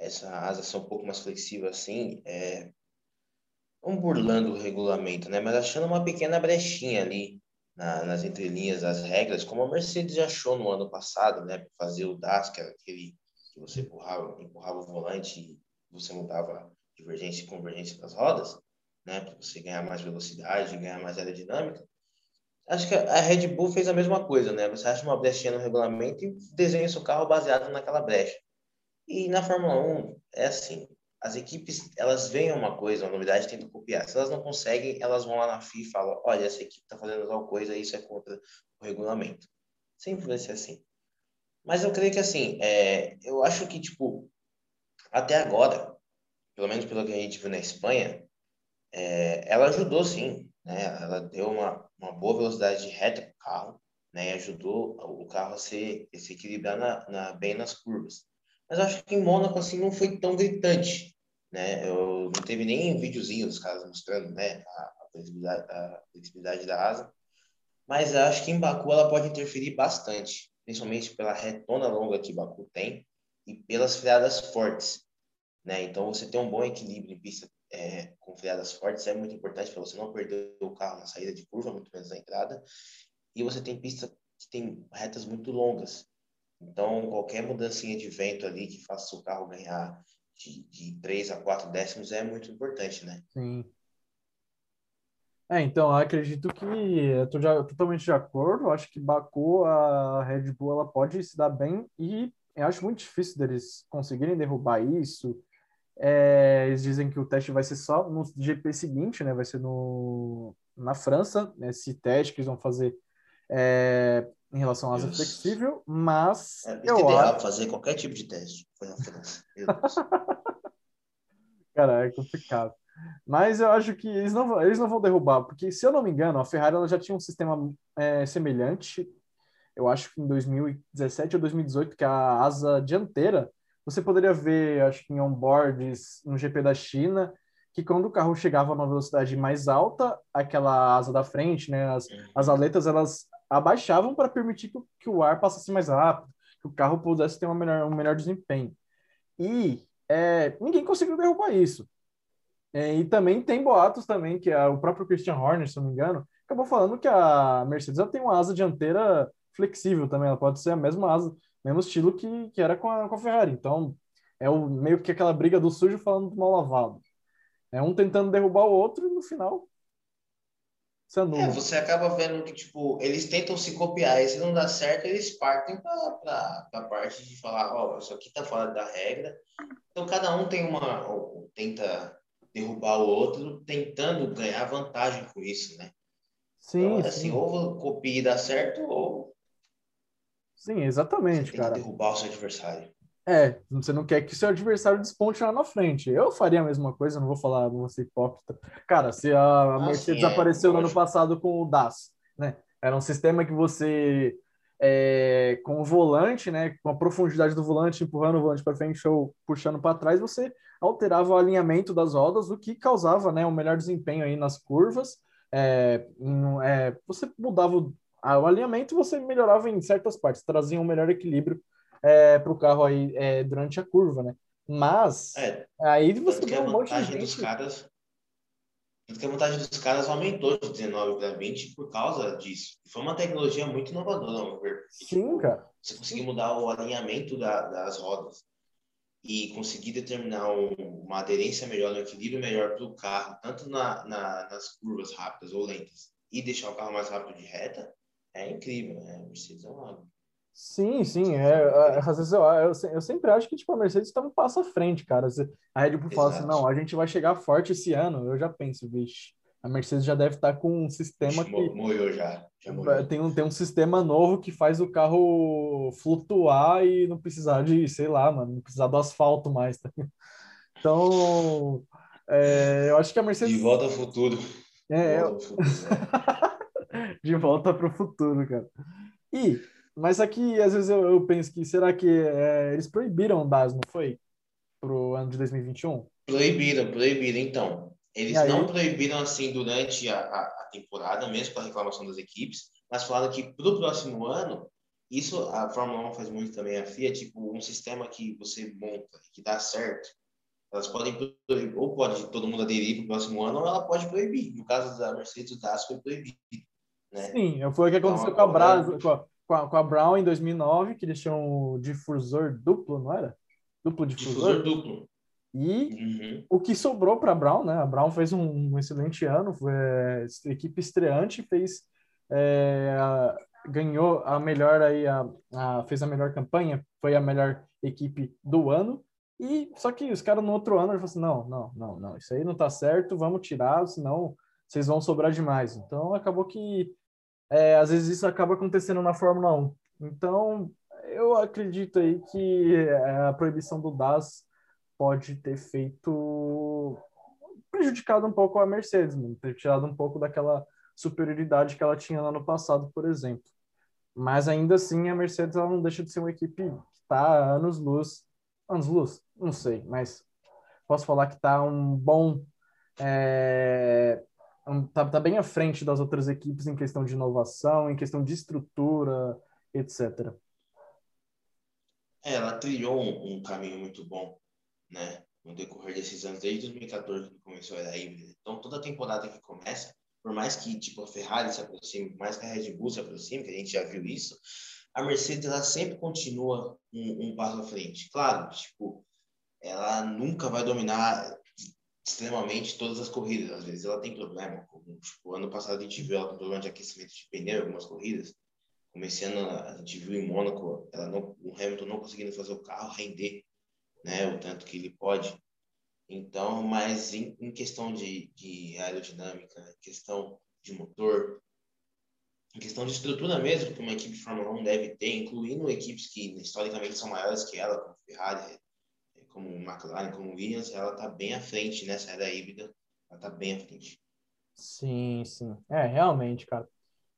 essa asa ser um pouco mais flexível assim, é, não burlando o regulamento, né? Mas achando uma pequena brechinha ali na, nas entrelinhas das regras, como a Mercedes achou no ano passado, né? Fazer o DAS, que era aquele que você empurrava, empurrava o volante e você mudava divergência e convergência das rodas, né? Para você ganhar mais velocidade, ganhar mais aerodinâmica. Acho que a Red Bull fez a mesma coisa, né? Você acha uma brechinha no regulamento e desenha seu carro baseado naquela brecha. E na Fórmula 1 é assim, as equipes, elas veem uma coisa, uma novidade, tentam copiar. Se elas não conseguem, elas vão lá na FIA e falam, olha, essa equipe está fazendo tal coisa, isso é contra o regulamento. Sempre vai ser assim. Mas eu creio que, assim, é, eu acho que, tipo, até agora, pelo menos pelo que a gente viu na Espanha, é, ela ajudou, sim. Né? Ela deu uma, uma boa velocidade de reta para o carro, né? E ajudou o carro a se, a se equilibrar na, na, bem nas curvas. Mas acho que em Mônaco, assim, não foi tão gritante, né? Eu não teve nem videozinho dos caras mostrando, né, a, a, flexibilidade, da asa, mas acho que em Baku ela pode interferir bastante, principalmente pela retona longa que Baku tem e pelas freadas fortes, né? Então você ter um bom equilíbrio em pista é, com freadas fortes é muito importante para você não perder o carro na saída de curva, muito menos na entrada. E você tem pista que tem retas muito longas. Então, qualquer mudancinha de vento ali que faça o carro ganhar de, de 3 a 4 décimos é muito importante, né? Sim. É, então, acredito que estou totalmente de acordo. Eu acho que Baku, a Red Bull, ela pode se dar bem e eu acho muito difícil deles conseguirem derrubar isso. É, eles dizem que o teste vai ser só no GP seguinte, né? Vai ser no, na França, esse teste que eles vão fazer é, em relação à asa flexível, mas. É, eu ideal acho... fazer qualquer tipo de teste. Foi na França. Cara, é complicado. Mas eu acho que eles não, eles não vão derrubar, porque se eu não me engano, a Ferrari ela já tinha um sistema é, semelhante, eu acho que em 2017 ou 2018, que a asa dianteira, você poderia ver, acho que em onboards no GP da China, que quando o carro chegava a uma velocidade mais alta, aquela asa da frente, né, as, as aletas, elas abaixavam para permitir que, que, o ar passasse mais rápido, que o carro pudesse ter uma melhor, um melhor desempenho. E é, ninguém conseguiu derrubar isso. É, e também tem boatos também que a, o próprio Christian Horner, se não me engano, acabou falando que a Mercedes tem uma asa dianteira flexível também, ela pode ser a mesma asa, mesmo estilo que, que era com a, com a Ferrari. Então, é o, meio que aquela briga do sujo falando do mal lavado. É um tentando derrubar o outro e no final se anula. É, você acaba vendo que, tipo, eles tentam se copiar e se não dá certo, eles partem para a parte de falar, ó, oh, isso aqui tá fora da regra. Então, cada um tem uma, ou, tenta derrubar o outro, tentando ganhar vantagem com isso, né? Sim, então, assim, sim. ou copia e dá certo, ou... Sim, exatamente, você cara. derrubar o seu adversário. É, você não quer que seu adversário desponte lá na frente. Eu faria a mesma coisa, não vou falar, não vou ser hipócrita. Cara, se a ah, Mercedes ah, apareceu no ano passado com o DAS, né? Era um sistema que você, é, com o volante, né? Com a profundidade do volante, empurrando o volante para frente ou puxando para trás, você alterava o alinhamento das rodas, o que causava, né? Um melhor desempenho aí nas curvas. É, em, é, você mudava o, o alinhamento, você melhorava em certas partes, trazia um melhor equilíbrio é, para o carro aí é, durante a curva, né? Mas é, aí você tem um monte de gente... Dos caras, que a vantagem dos caras aumentou de 19 para 20 por causa disso. Foi uma tecnologia muito inovadora, ao meu ver. Sim, tipo, cara. Você conseguir mudar o alinhamento da, das rodas e conseguir determinar um, uma aderência melhor, um equilíbrio melhor para o carro, tanto na, na, nas curvas rápidas ou lentas, e deixar o carro mais rápido de reta, é incrível. Né? Mercedes é uma Sim, sim. É, é, às vezes eu, eu, eu, sempre acho que tipo, a Mercedes está um passo à frente, cara. A Red Bull fala assim, não, a gente vai chegar forte esse ano. Eu já penso, vixe, a Mercedes já deve estar tá com um sistema vixe, que... Morreu já. já morreu. Tem, um, tem um sistema novo que faz o carro flutuar e não precisar de, sei lá, mano, não precisar do asfalto mais. Tá? Então, é, eu acho que a Mercedes... De volta ao futuro. É, de volta para o futuro, cara. E mas aqui, às vezes, eu, eu penso que será que é, eles proibiram o DAS, não foi? Pro ano de 2021? Proibiram, proibiram. Então, eles não proibiram assim durante a, a, a, temporada, mesmo com a reclamação das equipes, mas falaram que para o próximo ano, isso a Fórmula 1 faz muito também, a FIA, tipo um sistema que você monta, que dá certo. Elas podem proibir, ou pode todo mundo aderir para o próximo ano, ou ela pode proibir. No caso da Mercedes, o DAS foi proibido. Né? Sim, foi o que aconteceu então, com a Brasa, com a, com a, com a Brown em 2009, que eles tinham um difusor duplo, não era? Duplo difusor? Difusor duplo. E uhum. o que sobrou para a Brown, né? A Brown fez um, um excelente ano, foi é, equipe estreante, fez é, a, ganhou a melhor aí a, a, fez a melhor campanha, foi a melhor equipe do ano. E só que os caras no outro ano falaram assim: não, não, não, não, isso aí não tá certo, vamos tirar, senão vocês vão sobrar demais. Então acabou que é, às vezes isso acaba acontecendo na Fórmula 1. Então, eu acredito aí que é, a proibição do DAS pode ter feito prejudicado um pouco a Mercedes, mano, ter tirado um pouco daquela superioridade que ela tinha no ano passado, por exemplo. Mas ainda assim, a Mercedes ela não deixa de ser uma equipe que está anos luz, anos luz, não sei, mas posso falar que está um bom. É, tá, tá bem à frente das outras equipes em questão de inovação, em questão de estrutura, etc. É, ela trilhou um, um, caminho muito bom, né? No decorrer desses anos, desde 2014 que começou a era híbrida. Então, toda temporada que começa, por mais que tipo a Ferrari se aproxime, por mais que a Red Bull se aproxime, que a gente já viu isso, a Mercedes ela sempre continua um, um passo à frente. Claro, tipo, ela nunca vai dominar extremamente todas as corridas. Às vezes ela tem problema. Como, tipo, ano passado a gente viu ela com problema de aquecimento de pneu em algumas corridas. Começando a gente viu em Mônaco, ela não, o Hamilton não conseguindo fazer o carro render, né, o tanto que ele pode. Então, mas em, em questão de, de aerodinâmica, questão de motor, em questão de estrutura mesmo, que uma equipe de Fórmula 1 deve ter, incluindo equipes que historicamente são maiores que ela, como Ferrari, como McLaren, como Williams, ela está bem à frente nessa era híbrida, ela está bem à frente. Sim, sim. É, realmente, cara.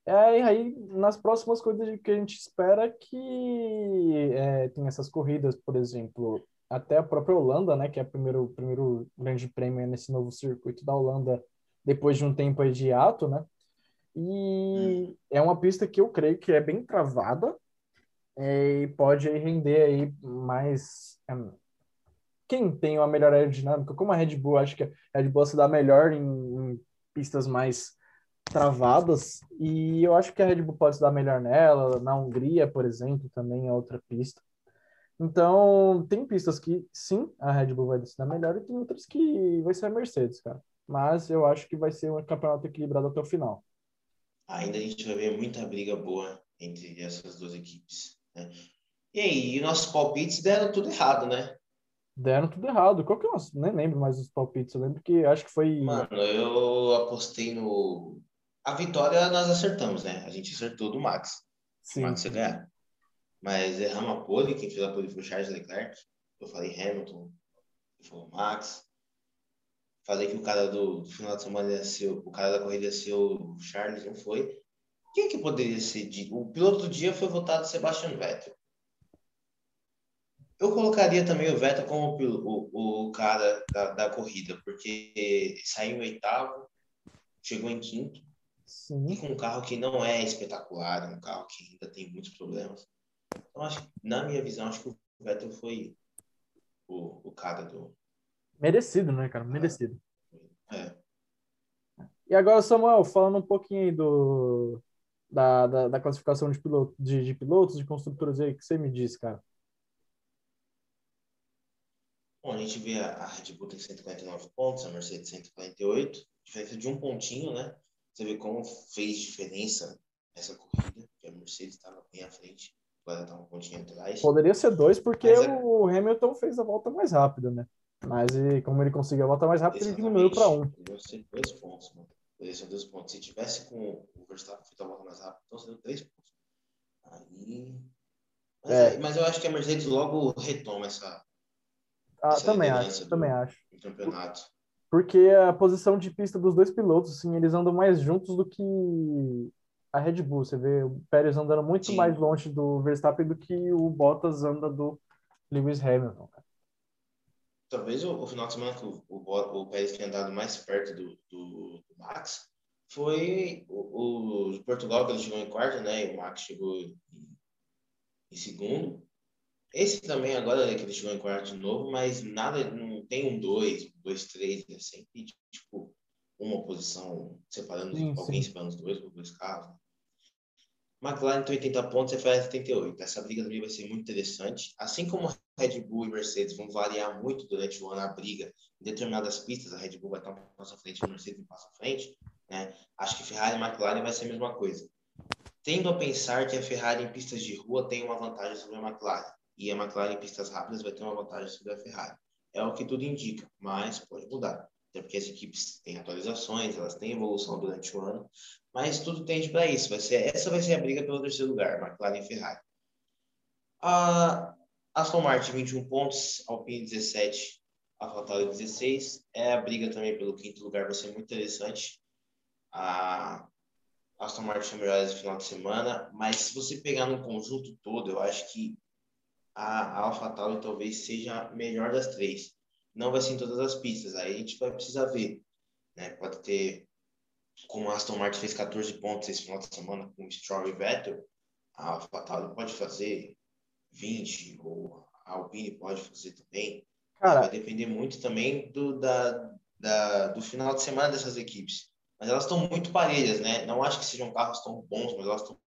É, e aí, nas próximas coisas que a gente espera que é, tem essas corridas, por exemplo, até a própria Holanda, né, que é o primeiro, primeiro grande prêmio nesse novo circuito da Holanda, depois de um tempo aí de ato, né? E hum. é uma pista que eu creio que é bem travada é, e pode aí render aí mais... Quem tem uma melhor aerodinâmica, como a Red Bull, acho que a Red Bull se dá melhor em, em pistas mais travadas, e eu acho que a Red Bull pode se dar melhor nela, na Hungria, por exemplo, também é outra pista. Então, tem pistas que sim, a Red Bull vai se dar melhor, e tem outras que vai ser a Mercedes, cara. Mas eu acho que vai ser um campeonato equilibrado até o final. Ainda a gente vai ver muita briga boa entre essas duas equipes. Né? E aí, nossos palpites deram tudo errado, né? Deram tudo errado. Qual que eu nem lembro mais os palpites. Eu lembro que acho que foi. Mano, eu apostei no. A vitória nós acertamos, né? A gente acertou do Max. Sim. O Max ia ganhar. Mas erramos a pole. Quem fez a pole foi o Charles Leclerc. Eu falei Hamilton. Ele falou Max. Falei que o cara do, do, final de semana ia ser. O cara da corrida ia ser o Charles, não foi. Quem que poderia ser? O piloto do dia foi votado Sebastian Vettel. Eu colocaria também o Vettel como o, o, cara da, da, corrida, porque saiu em oitavo, chegou em quinto, Sim. e com um carro que não é espetacular, um carro que ainda tem muitos problemas. Então, acho, na minha visão, acho que o Vettel foi o, o cara do. Merecido, né, cara? Merecido. É. E agora, Samuel, falando um pouquinho aí do, da, da, da classificação de, piloto, de, de pilotos, de construtores aí, que você me diz, cara? Bom, a gente vê a, Red Bull tem 149 pontos, a Mercedes 148, diferença de um pontinho, né? Você vê como fez diferença essa corrida, que a Mercedes estava bem à frente, agora está um pontinho atrás. Poderia ser dois, porque é o Hamilton fez a volta mais rápida, né? Mas e, como ele conseguiu a volta mais rápida, Exatamente. ele diminuiu para um. Poderia ser dois pontos, mano. Poderia ser dois pontos. Se tivesse com o Verstappen feito a volta mais rápida, então seria três pontos. Aí. Mas, é. mas eu acho que a Mercedes logo retoma essa, ah, também acho, também acho. campeonato. Porque a posição de pista dos dois pilotos, assim, eles andam mais juntos do que a Red Bull. Você vê o Pérez andando muito Sim. mais longe do Verstappen do que o Bottas anda do Lewis Hamilton. Talvez o, o, final de semana que o, o, o Pérez tenha andado mais perto do, do, do Max foi o, o, Portugal, que ele chegou em quarto, né? E o Max chegou em, em segundo. Esse também agora é que ele chegou em quarto de novo, mas nada, não tem um dois, dois, três, é sempre tipo uma posição separando sim, alguém sim. separando os dois ou dois carros. McLaren tem 80 pontos, Ferrari 78. Essa briga também vai ser muito interessante. Assim como Red Bull e Mercedes vão variar muito durante o ano a briga em determinadas pistas, a Red Bull vai estar um passo à frente, a Mercedes um passo à frente, né? Acho que Ferrari e McLaren vai ser a mesma coisa. Tendo a pensar que a Ferrari em pistas de rua tem uma vantagem sobre a McLaren e a McLaren em pistas rápidas vai ter uma vantagem sobre a Ferrari. É o que tudo indica, mas pode mudar. Até porque as equipes têm atualizações, elas têm evolução durante o ano, mas tudo tende para isso. Vai ser, essa vai ser a briga pelo terceiro lugar, McLaren e Ferrari. A Aston Martin 21 pontos, Alpine 17, AlphaTauri 16. É a briga também pelo quinto lugar, vai ser muito interessante. A Aston Martin melhor esse final de semana, mas se você pegar no conjunto todo, eu acho que a, AlphaTauri talvez seja a melhor das três. não vai ser em todas as pistas. Aí a gente vai precisar ver. Né? Pode ter, como a Aston Martin fez 14 pontos esse final de semana com o Stroll e Vettel, a AlphaTauri pode fazer 20, ou a Alpine pode fazer também. Cara, vai depender muito também do, da, da, do final de semana dessas equipes. Mas elas estão muito parelhas, né? Não acho que sejam carros tão bons, mas elas estão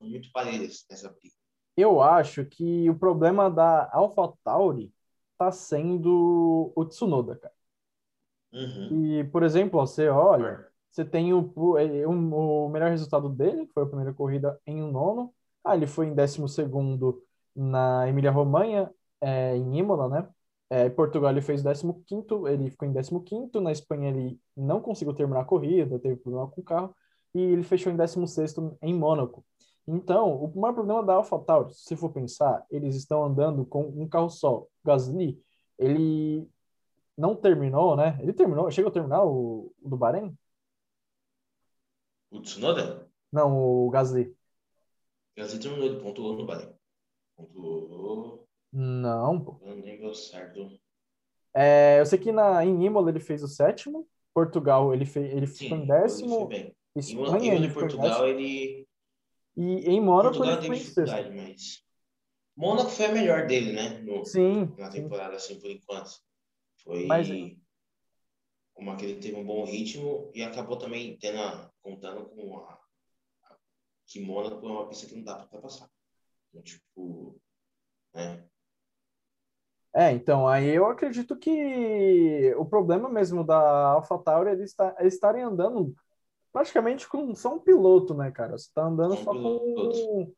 muito parelhas nessa briga. Eu acho que o problema da AlphaTauri está sendo o Tsunoda, cara. Uhum. E, por exemplo, você olha, você tem o, o, o melhor resultado dele, que foi a primeira corrida em um nono. Ah, ele foi em décimo segundo na Emília-Romanha, é, em Imola, né? É, em Portugal ele fez 15º, ele ficou em 15º, na Espanha ele não conseguiu terminar a corrida, teve problema com o carro, e ele fechou em 16º em Mônaco. Então, o maior problema da AlphaTauri, se for pensar, eles estão andando com um carro só. Gasly, ele não terminou, né? Ele terminou, chegou a terminar o, o do Bahrein? O Tsunoda? Não, o Gasly. O Gasly terminou, ele pontuou no Bahrein. Pontuou... Não, pô. Não lembro certo. É, eu sei que na, em Imola ele fez o sétimo, Portugal ele, fez, ele Sim, ficou em décimo. Espanha, em Portugal ele e em Mônaco ele foi sexto. Mas... Mônaco foi a melhor dele, né? No, sim. Na temporada, sim. assim, por enquanto. Foi mas... uma que ele teve um bom ritmo e acabou também tendo a, contando com a, a, que Mônaco é uma pista que não dá para passar. Então, tipo, né? É, então, aí eu acredito que o problema mesmo da AlphaTauri é eles estarem andando praticamente com só um piloto, né, cara? Você tá andando só com,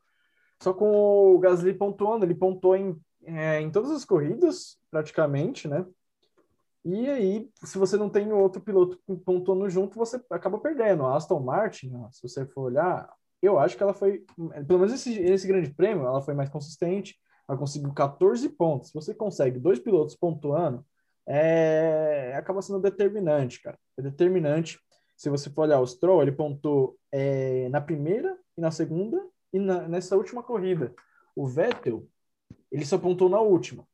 só com o Gasly pontuando. Ele pontuou em, é, em todas as corridas, praticamente, né? E aí, se você não tem outro piloto pontuando junto, você acaba perdendo. A Aston Martin, ó, se você for olhar, eu acho que ela foi, pelo menos esse, esse grande prêmio, ela foi mais consistente. Ela conseguiu 14 pontos. Se você consegue dois pilotos pontuando, é, acaba sendo determinante, cara. É determinante se você for olhar o Stroll, ele pontou é, na primeira e na segunda e na, nessa última corrida. O Vettel, ele só pontou na última.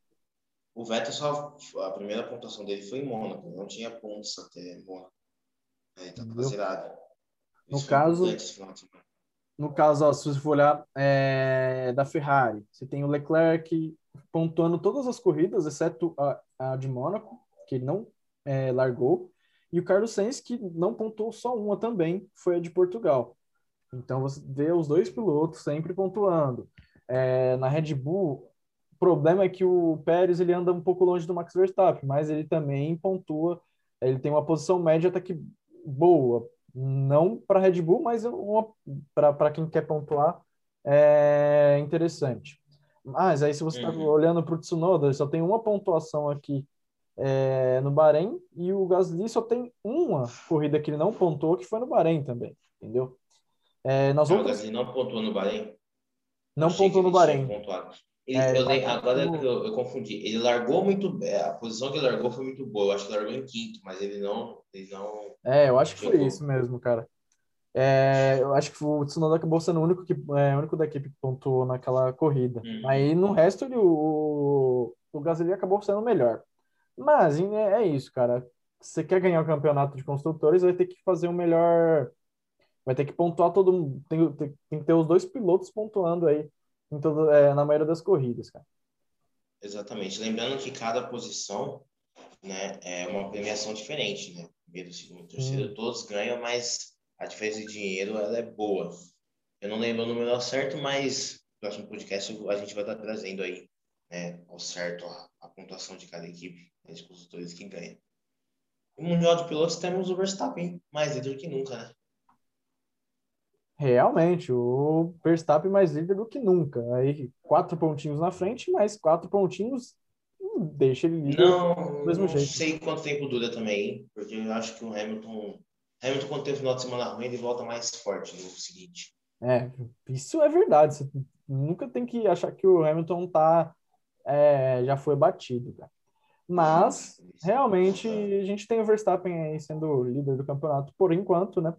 O Vettel só a primeira pontuação dele foi em Mônaco, não tinha pontos até Mônaco. Ele tá zerado. No caso, no caso, ó, se você for olhar é, da Ferrari, você tem o Leclerc pontuando todas as corridas, exceto a, a de Mônaco, que ele não é, largou. E o Carlos Sainz, que não pontuou só uma também, foi a de Portugal. Então você vê os dois pilotos sempre pontuando. É, na Red Bull, o problema é que o Pérez ele anda um pouco longe do Max Verstappen, mas ele também pontua, ele tem uma posição média até que boa. Não para Red Bull, mas para quem quer pontuar é interessante. Mas aí, se você está uhum. olhando para o Tsunoda, ele só tem uma pontuação aqui é, no Bahrein e o Gasly só tem uma corrida que ele não pontuou, que foi no Bahrein também, entendeu? É, nas não, outras... O Gasly não pontuou no Bahrein? Não pontuou no Bahrein. Ele, é, eu, agora eu, eu, confundi. Ele largou muito bem. A posição que ele largou foi muito boa. Eu acho que largou em quinto, mas ele não. Ele não é, eu acho que foi isso mesmo, cara. É, eu acho que o Tsunoda acabou sendo o único, que, é, único da equipe que pontuou naquela corrida. Hum. Aí no resto ele, o, o Gasly acabou sendo o melhor. Mas é, é isso, cara. Você quer ganhar o campeonato de construtores, vai ter que fazer o melhor. Vai ter que pontuar todo mundo. Tem, tem, tem, que ter os dois pilotos pontuando aí em todo, é, na maioria das corridas, cara. Exatamente. Lembrando que cada posição né, é uma premiação diferente, né? Primeiro, segundo, terceiro, hum. todos ganham, mas a diferença de dinheiro ela é boa. Eu não lembro o número certo, mas no próximo podcast a gente vai estar trazendo aí né, ao certo a, a pontuação de cada equipe os construtores que ganham. No Mundial de Pilotos temos o Verstappen mais líder que nunca, né? Realmente, o Verstappen mais líder do que nunca. Aí quatro pontinhos na frente, mais quatro pontinhos hum, deixa ele líder não, do mesmo não jeito. Não sei quanto tempo dura também, porque eu acho que o Hamilton, Hamilton quando tem o final de semana ruim, ele volta mais forte no seguinte. É, isso é verdade. Você nunca tem que achar que o Hamilton tá é, já foi batido, cara. Mas, realmente, a gente tem o Verstappen aí sendo líder do campeonato por enquanto, né?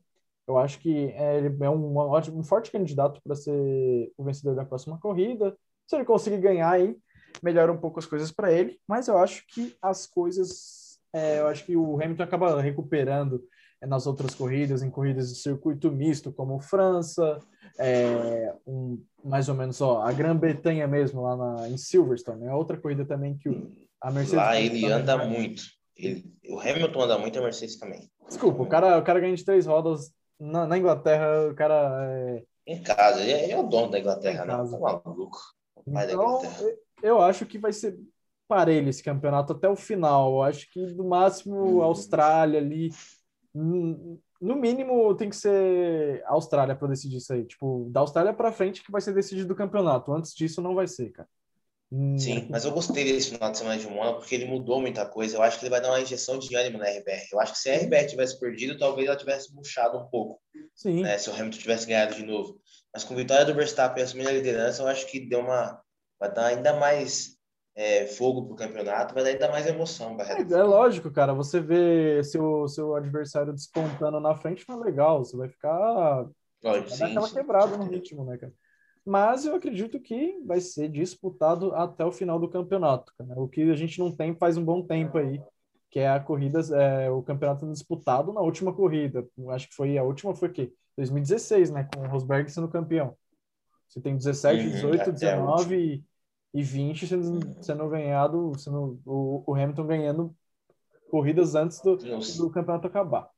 Eu acho que é, ele é um, ótimo, um forte candidato para ser o vencedor da próxima corrida. Se ele conseguir ganhar aí, melhora um pouco as coisas para ele, mas eu acho que as coisas, é, eu acho que o Hamilton acaba recuperando é, nas outras corridas, em corridas de circuito misto, como França, é, um, mais ou menos, ó, a Grã-Bretanha mesmo, lá na, em Silverstone, é outra corrida também que o, a Mercedes... Lá ele anda muito. Ele, o Hamilton anda muito, a Mercedes também. Desculpa, o cara, o cara ganha de três rodas na, na Inglaterra, o cara... É... Em casa, ele é, o dono da Inglaterra, né? Tá maluco. Então, eu acho que vai ser parelho esse campeonato até o final. Eu acho que no máximo hum. Austrália ali. No mínimo tem que ser Austrália para decidir isso aí. Tipo, da Austrália para frente que vai ser decidido o campeonato. Antes disso não vai ser, cara. Hum, Sim, mas eu gostei desse final de semana de Mônaco porque ele mudou muita coisa. Eu acho que ele vai dar uma injeção de ânimo na RBR. Eu acho que se a RBR tivesse perdido, talvez ela tivesse murchado um pouco. Sim. Né, se o Hamilton tivesse ganhado de novo. Mas com a vitória do Verstappen assumindo a liderança, eu acho que deu uma. Vai dar ainda mais é, fogo pro campeonato, vai dar ainda mais emoção. É, é lógico, cara. Você vê seu, seu adversário despontando na frente, não é legal. Você vai ficar. Lógico, vai sim, dar aquela sim, quebrada no ritmo, né, cara? Mas eu acredito que vai ser disputado até o final do campeonato. Cara. O que a gente não tem faz um bom tempo aí, que é a corrida, é, o campeonato disputado na última corrida. Acho que foi a última foi que 2016, né, com o Rosberg sendo campeão. Você tem 17, 18, 19 e 20 sendo, sendo ganhado, sendo o, o Hamilton ganhando corridas antes do, do campeonato acabar.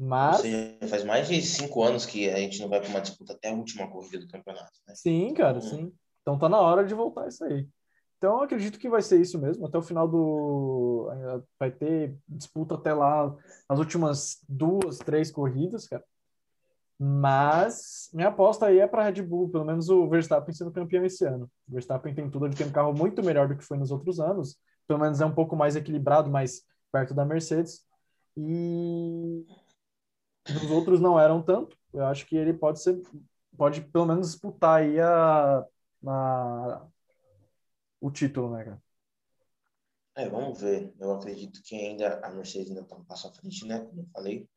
Mas. Seja, faz mais de cinco anos que a gente não vai para uma disputa até a última corrida do campeonato. Né? Sim, cara, então, sim. Então tá na hora de voltar isso aí. Então eu acredito que vai ser isso mesmo. Até o final do. Vai ter disputa até lá as últimas duas, três corridas, cara. Mas minha aposta aí é para Red Bull, pelo menos o Verstappen sendo campeão esse ano. O Verstappen tem tudo, ele tem um carro muito melhor do que foi nos outros anos. Pelo menos é um pouco mais equilibrado, mais perto da Mercedes. E dos outros não eram tanto. Eu acho que ele pode ser, pode pelo menos disputar aí a, a o título, né, cara? É, vamos ver. Eu acredito que ainda a Mercedes ainda está um passo à frente, né? Como eu falei.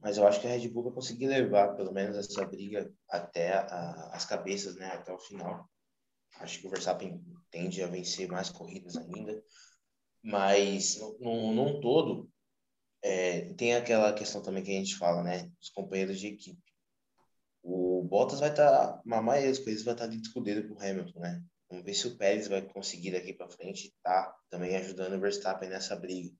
Mas eu acho que a Red Bull vai conseguir levar, pelo menos, essa briga até a, as cabeças, né? Até o final. Acho que o Verstappen tende a vencer mais corridas ainda. Mas, num todo, é, tem aquela questão também que a gente fala, né? Os companheiros de equipe. O Bottas vai estar, tá, maioria das coisas vai estar tá de escudeiro com o Hamilton, né? Vamos ver se o Pérez vai conseguir daqui para frente tá também ajudando o Verstappen nessa briga.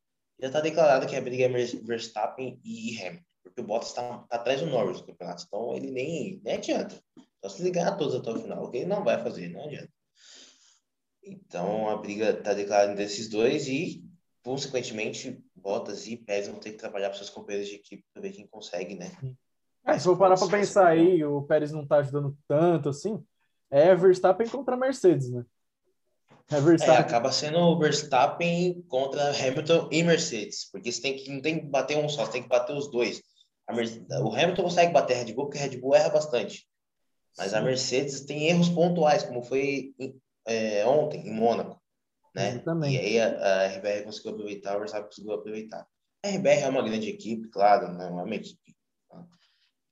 Já está declarado que a briga é Verstappen e Hamilton, porque o Bottas está tá atrás do Norris no campeonato, então ele nem, nem adianta. Só se ligar a todos até o final, o que ele não vai fazer, não adianta. Então a briga está declarada desses dois e consequentemente, Bottas e Pérez vão ter que trabalhar para seus companheiros de equipe para ver quem consegue, né? É, se for parar para pensar aí, o Pérez não está ajudando tanto assim, é Verstappen contra Mercedes, né? É, Verstappen. É, acaba sendo Verstappen contra Hamilton e Mercedes, porque você tem que, não tem que bater um só, você tem que bater os dois. o Hamilton consegue bater a Red Bull, porque a Red Bull erra bastante. Mas Sim. a Mercedes tem erros pontuais, como foi é, ontem, em Mônaco né? E aí a, a RBR conseguiu aproveitar, o Verstappen conseguiu aproveitar. A RBR é uma grande equipe, claro, não é uma equipe, tá?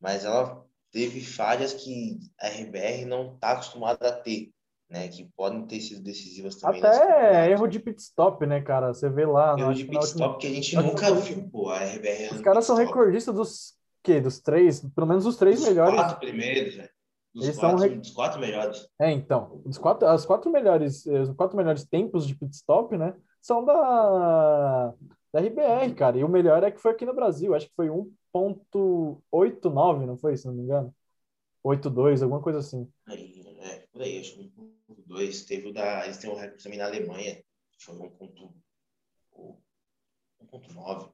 mas ela teve falhas que a RBR não está acostumada a ter, né? Que podem ter sido decisivas também. Até erro de pit stop, né, cara? Você vê lá. Erro de pit stop que a gente nunca viu, pô. A RBR. Os caras são recordistas dos quê? Dos três, pelo menos os três melhores. Quatro primeiros, né? Dos, Eles quatro, são... dos quatro melhores. É, então, os quatro, as quatro melhores, os quatro melhores tempos de pit stop, né, são da, da RBR, cara. E o melhor é que foi aqui no Brasil, acho que foi 1.89, não foi, se não me engano? 8.2, alguma coisa assim. Aí, é, por aí, acho que 1.2. Teve o da. Eles têm um recorde também na Alemanha, foi 1.9.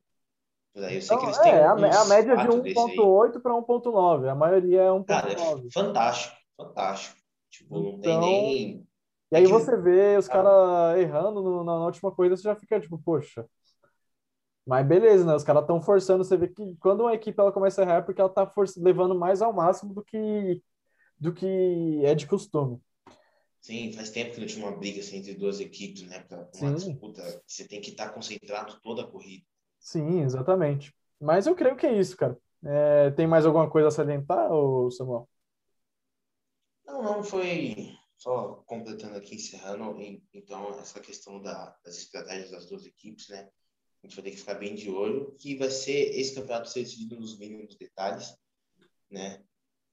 Eu sei então, que eles têm. É, a, a média de 1,8 para 1,9. A maioria é 1,9. Cara, é fantástico, fantástico. Tipo, então, não tem então, nem. E aí você vê os caras errando no, na, última corrida, você já fica tipo, poxa. Mas beleza, né? Os caras estão forçando. Você vê que quando uma equipe ela começa a errar é porque ela está levando mais ao máximo do que, do que é de costume. Sim, faz tempo que não tinha uma briga assim, entre duas equipes, né? Para uma Sim. disputa. Você tem que estar tá concentrado toda a corrida. Sim, exatamente. Mas eu creio que é isso, cara. É, tem mais alguma coisa a salientar, ou Samuel? Não, não, foi só completando aqui, encerrando, então, essa questão da, das estratégias das duas equipes, né? A gente vai ter que ficar bem de olho, que vai ser esse campeonato ser decidido nos mínimos detalhes, né?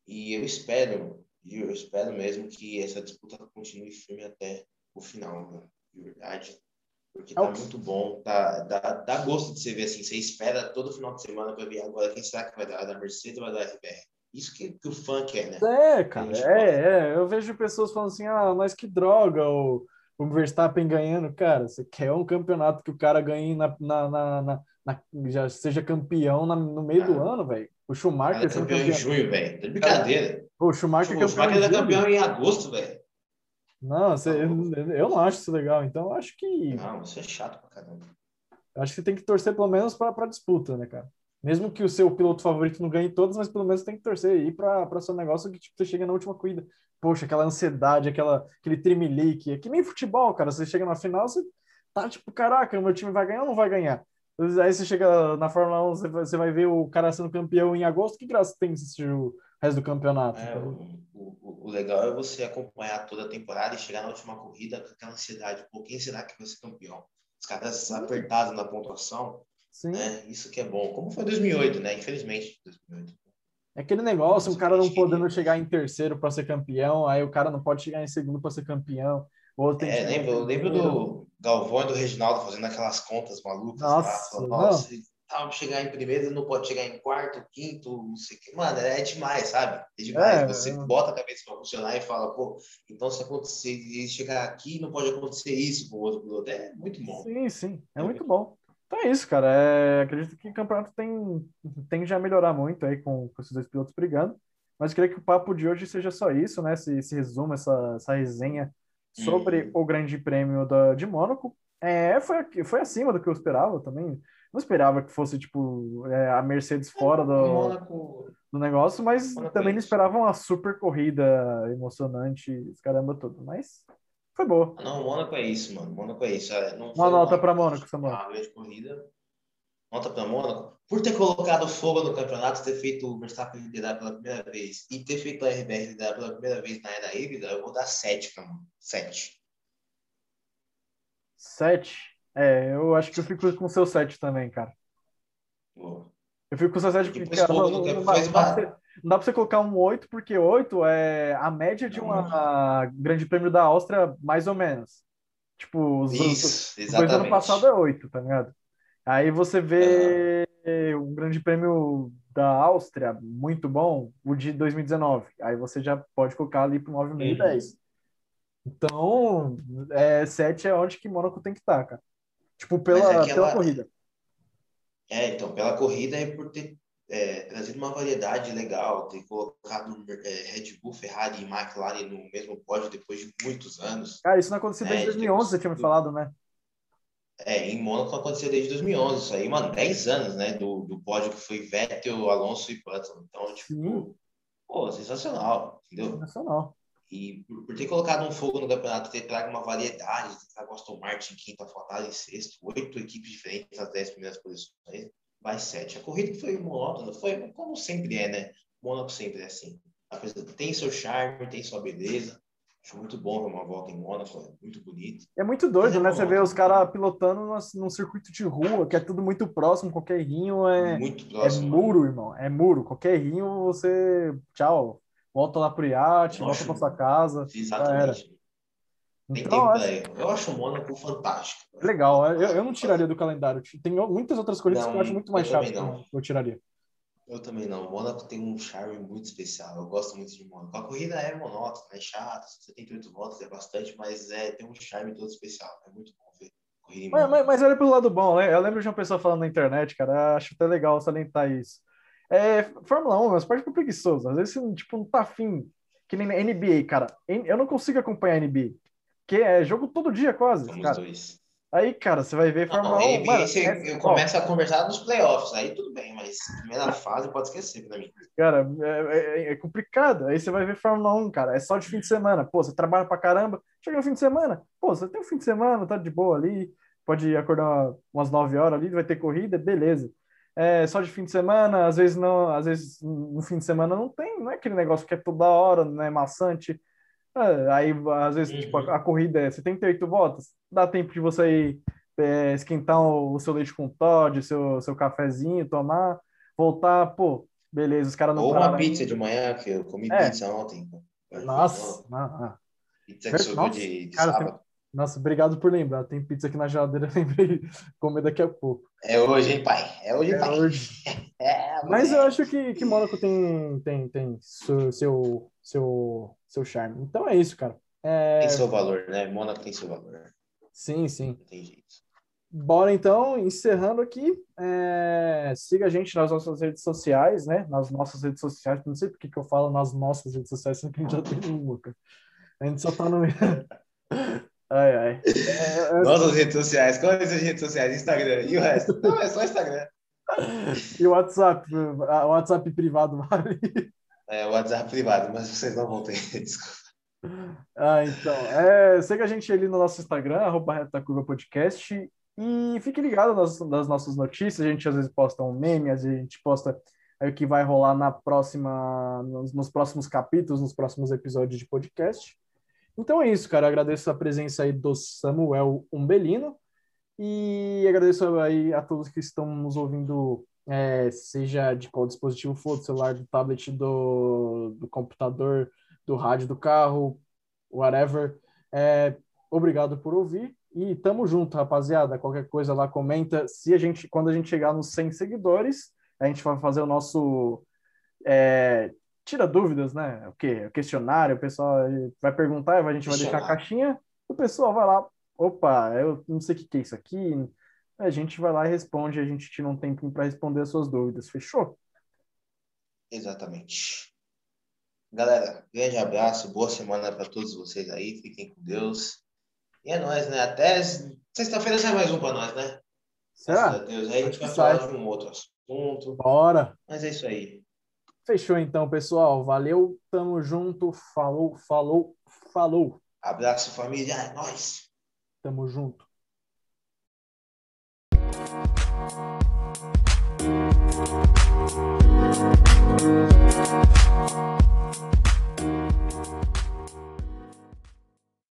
E eu espero, eu espero mesmo que essa disputa continue firme até o final, né? de verdade. Porque tá muito bom, tá, dá, dá gosto de você ver assim. Você espera todo final de semana para ver agora quem será que vai dar, da Mercedes ou vai dar RBR. Isso que, que, o fã quer, né? É, cara, é, é. Eu vejo pessoas falando assim, ah, mas que droga, o, o Verstappen ganhando. Cara, você quer um campeonato que o cara ganhe na, na, na, na, já seja campeão na, no meio ah. do ano, velho. O Schumacher... Cara, campeão, campeão em junho, velho. É brincadeira. o Schumacher, o Schumacher é campeão em agosto, velho. Não, você, eu, eu não acho isso legal. Então, eu acho que... Não, isso é chato pra caramba. Acho que você tem que torcer pelo menos para a disputa, né, cara? Mesmo que o seu piloto favorito não ganhe todas, mas pelo menos tem que torcer aí para seu negócio que tipo, você chega na última corrida. Poxa, aquela ansiedade, aquela, aquele trimelique. É que nem futebol, cara. Você chega na final, você tá tipo, caraca, meu time vai ganhar ou não vai ganhar? Aí você chega na Fórmula 1, você vai, você vai ver o cara sendo campeão em agosto, que graça tem assistir o resto do campeonato? É, o, o, o, legal é você acompanhar toda a temporada e chegar na última corrida com aquela ansiedade. Pô, quem será que vai ser campeão? Os caras apertados na pontuação, Sim. Né? Isso que é bom. Como foi 2008, né? Infelizmente, 2008. É aquele negócio, um cara não podendo chegar em terceiro para ser campeão, aí o cara não pode chegar em segundo para ser campeão. Ou tem é, lembro, eu lembro do Galvão e do Reginaldo fazendo aquelas contas malucas. Nossa, lá, Nossa tal, chegar em primeiro, não pode chegar em quarto, quinto, não sei o que. Mano, é demais, sabe? É demais. É, Você bota a cabeça para funcionar e fala, pô, então se acontecer, chegar aqui, não pode acontecer isso com o outro piloto. É muito bom. Sim, sim. É, é muito bom. Então é isso, cara. É, acredito que o campeonato tem, tem já melhorar muito aí com, com esses dois pilotos brigando. Mas queria que o papo de hoje seja só isso, né? Se, se resumo, essa, essa resenha sobre uhum. o Grande Prêmio da, de Mônaco. É, foi, foi acima do que eu esperava também. Não esperava que fosse, tipo, é, a Mercedes fora do, do negócio, mas Mônaco também não esperava uma super corrida emocionante, caramba todo. Mas foi boa. Não, Mônaco é isso, mano. Mônaco é isso. É, não uma nota para Mônaco, Samuel. Uma grande corrida. Nota para Mônaco. Por ter colocado fogo no campeonato, ter feito o Verstappen liderar pela primeira vez e ter feito a RBR liderar pela primeira vez na era híbrida, eu vou dar 7 para Mônaco. 7. 7? É, eu acho que eu fico com o seu 7 também, cara. Boa. Eu fico com o seu 7 porque, cara, não, não, não, não dá para você colocar um 8, porque 8 é a média de uma grande prêmio da Áustria, mais ou menos. Tipo, os, Isso, os, do ano passado é 8, tá ligado? Aí você vê uhum. um grande prêmio da Áustria, muito bom, o de 2019. Aí você já pode colocar ali pro 9,5 e 10. Então, é, 7 é onde que Mônaco tem que estar, tá, cara. Tipo, pela, é pela corrida. É, então, pela corrida é por ter é, trazido uma variedade legal, ter colocado é, Red Bull, Ferrari e McLaren no mesmo pódio depois de muitos anos. Cara, isso não aconteceu desde é, 2011, você tinha me falado, né? É, em Mônaco aconteceu desde 2011, isso aí, mano, 10 anos, né, do, do pódio que foi Vettel, Alonso e Button. Então, tipo, Sim. pô, sensacional, entendeu? Sensacional. E por, ter colocado um fogo no campeonato, ter trago uma variedade, ter trago Aston Martin em quinta, Ferrari em sexto, oito equipes diferentes nas dez primeiras posições, vai sete. A corrida foi monótona, foi como sempre é, né? Mônaco sempre é assim. A coisa tem seu charme, tem sua beleza. Acho muito bom ver uma volta em Mônaco, é muito bonito. É muito doido, é né? Você vê os caras pilotando num circuito de rua, que é tudo muito próximo, qualquer rinho é, muito é próximo, é muro, irmão. É muro. Qualquer rinho, você. Tchau. Volta lá pro iate, volta pra sua casa. Exatamente. Então, Eu acho o Mônaco fantástico. Legal, eu, eu não tiraria do calendário. Tem muitas outras corridas não, que eu acho muito mais chato. Não. Eu tiraria. Eu também não. O Mônaco tem um charme muito especial. Eu gosto muito de Mônaco. A corrida é monótona, é chata, 78 voltas é bastante, mas é, tem um charme todo especial. É muito bom ver. Mas, mas, mas olha pelo lado bom, né? Eu lembro de uma pessoa falando na internet, cara, acho até legal salientar isso. É, Fórmula 1, mas pode ficar preguiçoso. Às vezes você tipo, não tá afim. Que nem NBA, cara. Eu não consigo acompanhar NBA que é jogo todo dia quase. Somos cara. dois. Aí, cara, você vai ver Fórmula 1. Mano, você, é, eu começo a conversar nos playoffs, aí tudo bem, mas primeira fase pode esquecer pra mim. Cara, é, é, é, complicado. Aí você vai ver Fórmula 1, cara, é só de fim de semana. Pô, você trabalha pra caramba, chega no fim de semana, pô, você tem um fim de semana, tá de boa ali, pode acordar umas 9 horas ali, vai ter corrida, beleza. É só de fim de semana, às vezes não, às vezes no fim de semana não tem, não é aquele negócio que é toda hora, não é maçante É, aí, às vezes, uhum. tipo, a, a, corrida é 78 voltas, dá tempo de você ir é, esquentar o, o, seu leite com Todd, seu, seu cafezinho, tomar, voltar, pô, beleza, os caras não Ou uma pizza de manhã, que eu comi é. pizza ontem. Nossa, não, não. Pizza que sobrou de, de cara, sábado. Nossa, obrigado por lembrar. Tem pizza aqui na geladeira, lembrei comer daqui a pouco. É hoje, hein, pai? É hoje, é pai. Hoje. é, Mas eu acho que, que Mônaco tem, tem, tem seu, seu, seu, seu charme. Então é isso, cara. É... Tem seu valor, né? Mônaco tem seu valor. Sim, sim. Não tem jeito. Bora então, encerrando aqui. É... Siga a gente nas nossas redes sociais, né? Nas nossas redes sociais. Não sei por que eu falo nas nossas redes sociais, sendo que a gente já tem uma, cara. A gente só tá no. Ai, ai. É, é... Nossas redes sociais. Quais são as redes sociais? Instagram. E o resto? Não, é só Instagram. E o WhatsApp? O WhatsApp privado vale? É, o WhatsApp privado, mas vocês não vão ter. Desculpa. Ah, então. É, segue a gente ali no nosso Instagram, arroba Podcast. E fique ligado nas, nas nossas notícias. A gente às vezes posta um meme, às vezes a gente posta o que vai rolar na próxima, nos, nos próximos capítulos, nos próximos episódios de podcast. Então é isso, cara. Agradeço a presença aí do Samuel Umbelino e agradeço aí a todos que estão nos ouvindo, é, seja de qual dispositivo for, do celular, do tablet, do, do computador, do rádio do carro, whatever. É, obrigado por ouvir e tamo junto, rapaziada. Qualquer coisa lá comenta. Se a gente, quando a gente chegar nos 100 seguidores, a gente vai fazer o nosso é, tira dúvidas, né? O quê? O questionário, o pessoal vai perguntar, a gente vai deixar a caixinha, o pessoal vai lá, opa, eu não sei o que é isso aqui. A gente vai lá e responde, a gente tira um tempinho para responder as suas dúvidas, fechou? Exatamente. Galera, grande abraço, boa semana para todos vocês aí, fiquem com Deus. E é nóis, né? Até sexta-feira sai mais um para nós, né? Será? Graças a Deus. Aí a gente vai falar de um outro assunto. Bora! Mas é isso aí. Fechou então, pessoal. Valeu, tamo junto. Falou, falou, falou. Abraço, família. É nóis. Tamo junto.